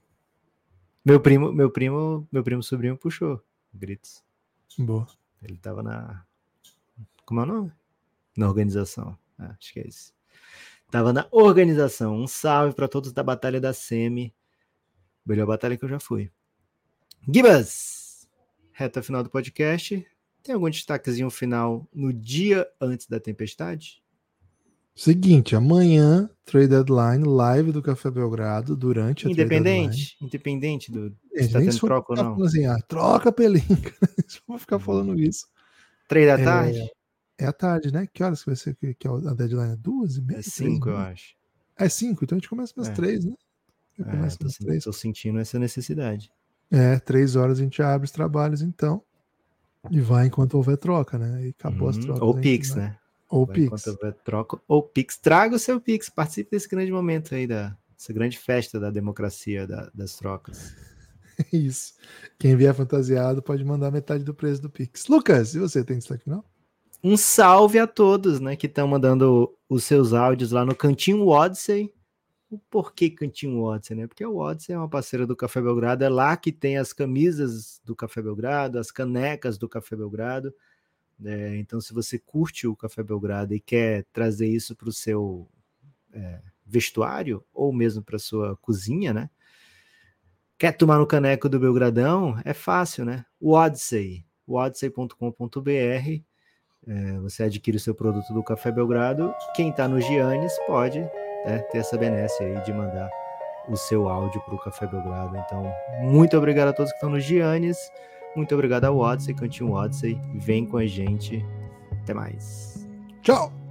Meu primo, meu primo, meu primo sobrinho puxou gritos. Boa. Ele tava na. Como é o nome? Na organização. Ah, acho que é isso. Tava na organização. Um salve para todos da Batalha da Semi. Melhor batalha que eu já fui. Gibas! Reta final do podcast. Tem algum destaquezinho final no dia antes da tempestade? Seguinte, amanhã, trade deadline, live do Café Belgrado, durante a. Independente? Independente do. Se tá tendo troca ou não. Assim, ah, troca pelinca. Só vou ficar falando isso. Três da É, tarde? É à tarde, né? Que horas que vai ser que, que a deadline? É duas e meia? É Três cinco, e eu meia? acho. É cinco, então a gente começa nas É. três, né? Já É, tô, três. tô sentindo essa necessidade. É, três horas a gente abre os trabalhos, então. E vai enquanto houver troca, né? E acabou as Uhum. trocas. Ou Pix, vai. né? Ou Vai Pix. Enquanto houver troca, ou Pix. Traga o seu Pix, participe desse grande momento aí, da, dessa grande festa da democracia da- das trocas. Isso. Quem vier fantasiado pode mandar metade do preço do Pix. Lucas, e você tem destaque final? Um salve a todos, né, que estão mandando os seus áudios lá no Cantinho Odyssey. O porquê Cantinho Odyssey, né? Porque o Odyssey é uma parceira do Café Belgrado, é lá que tem as camisas do Café Belgrado, as canecas do Café Belgrado. né? então, se você curte o Café Belgrado e quer trazer isso para o seu é, vestuário, ou mesmo para sua cozinha, né? Quer tomar no caneco do Belgradão? É fácil, né? O Odyssey, odyssey.com.br é, você adquire o seu produto do Café Belgrado. Quem está no Giannis pode né, ter essa benesse aí de mandar o seu áudio para o Café Belgrado. Então, muito obrigado a todos que estão no Giannis. Muito obrigado ao Odyssey, Cantinho Odyssey. Vem com a gente. Até mais. Tchau!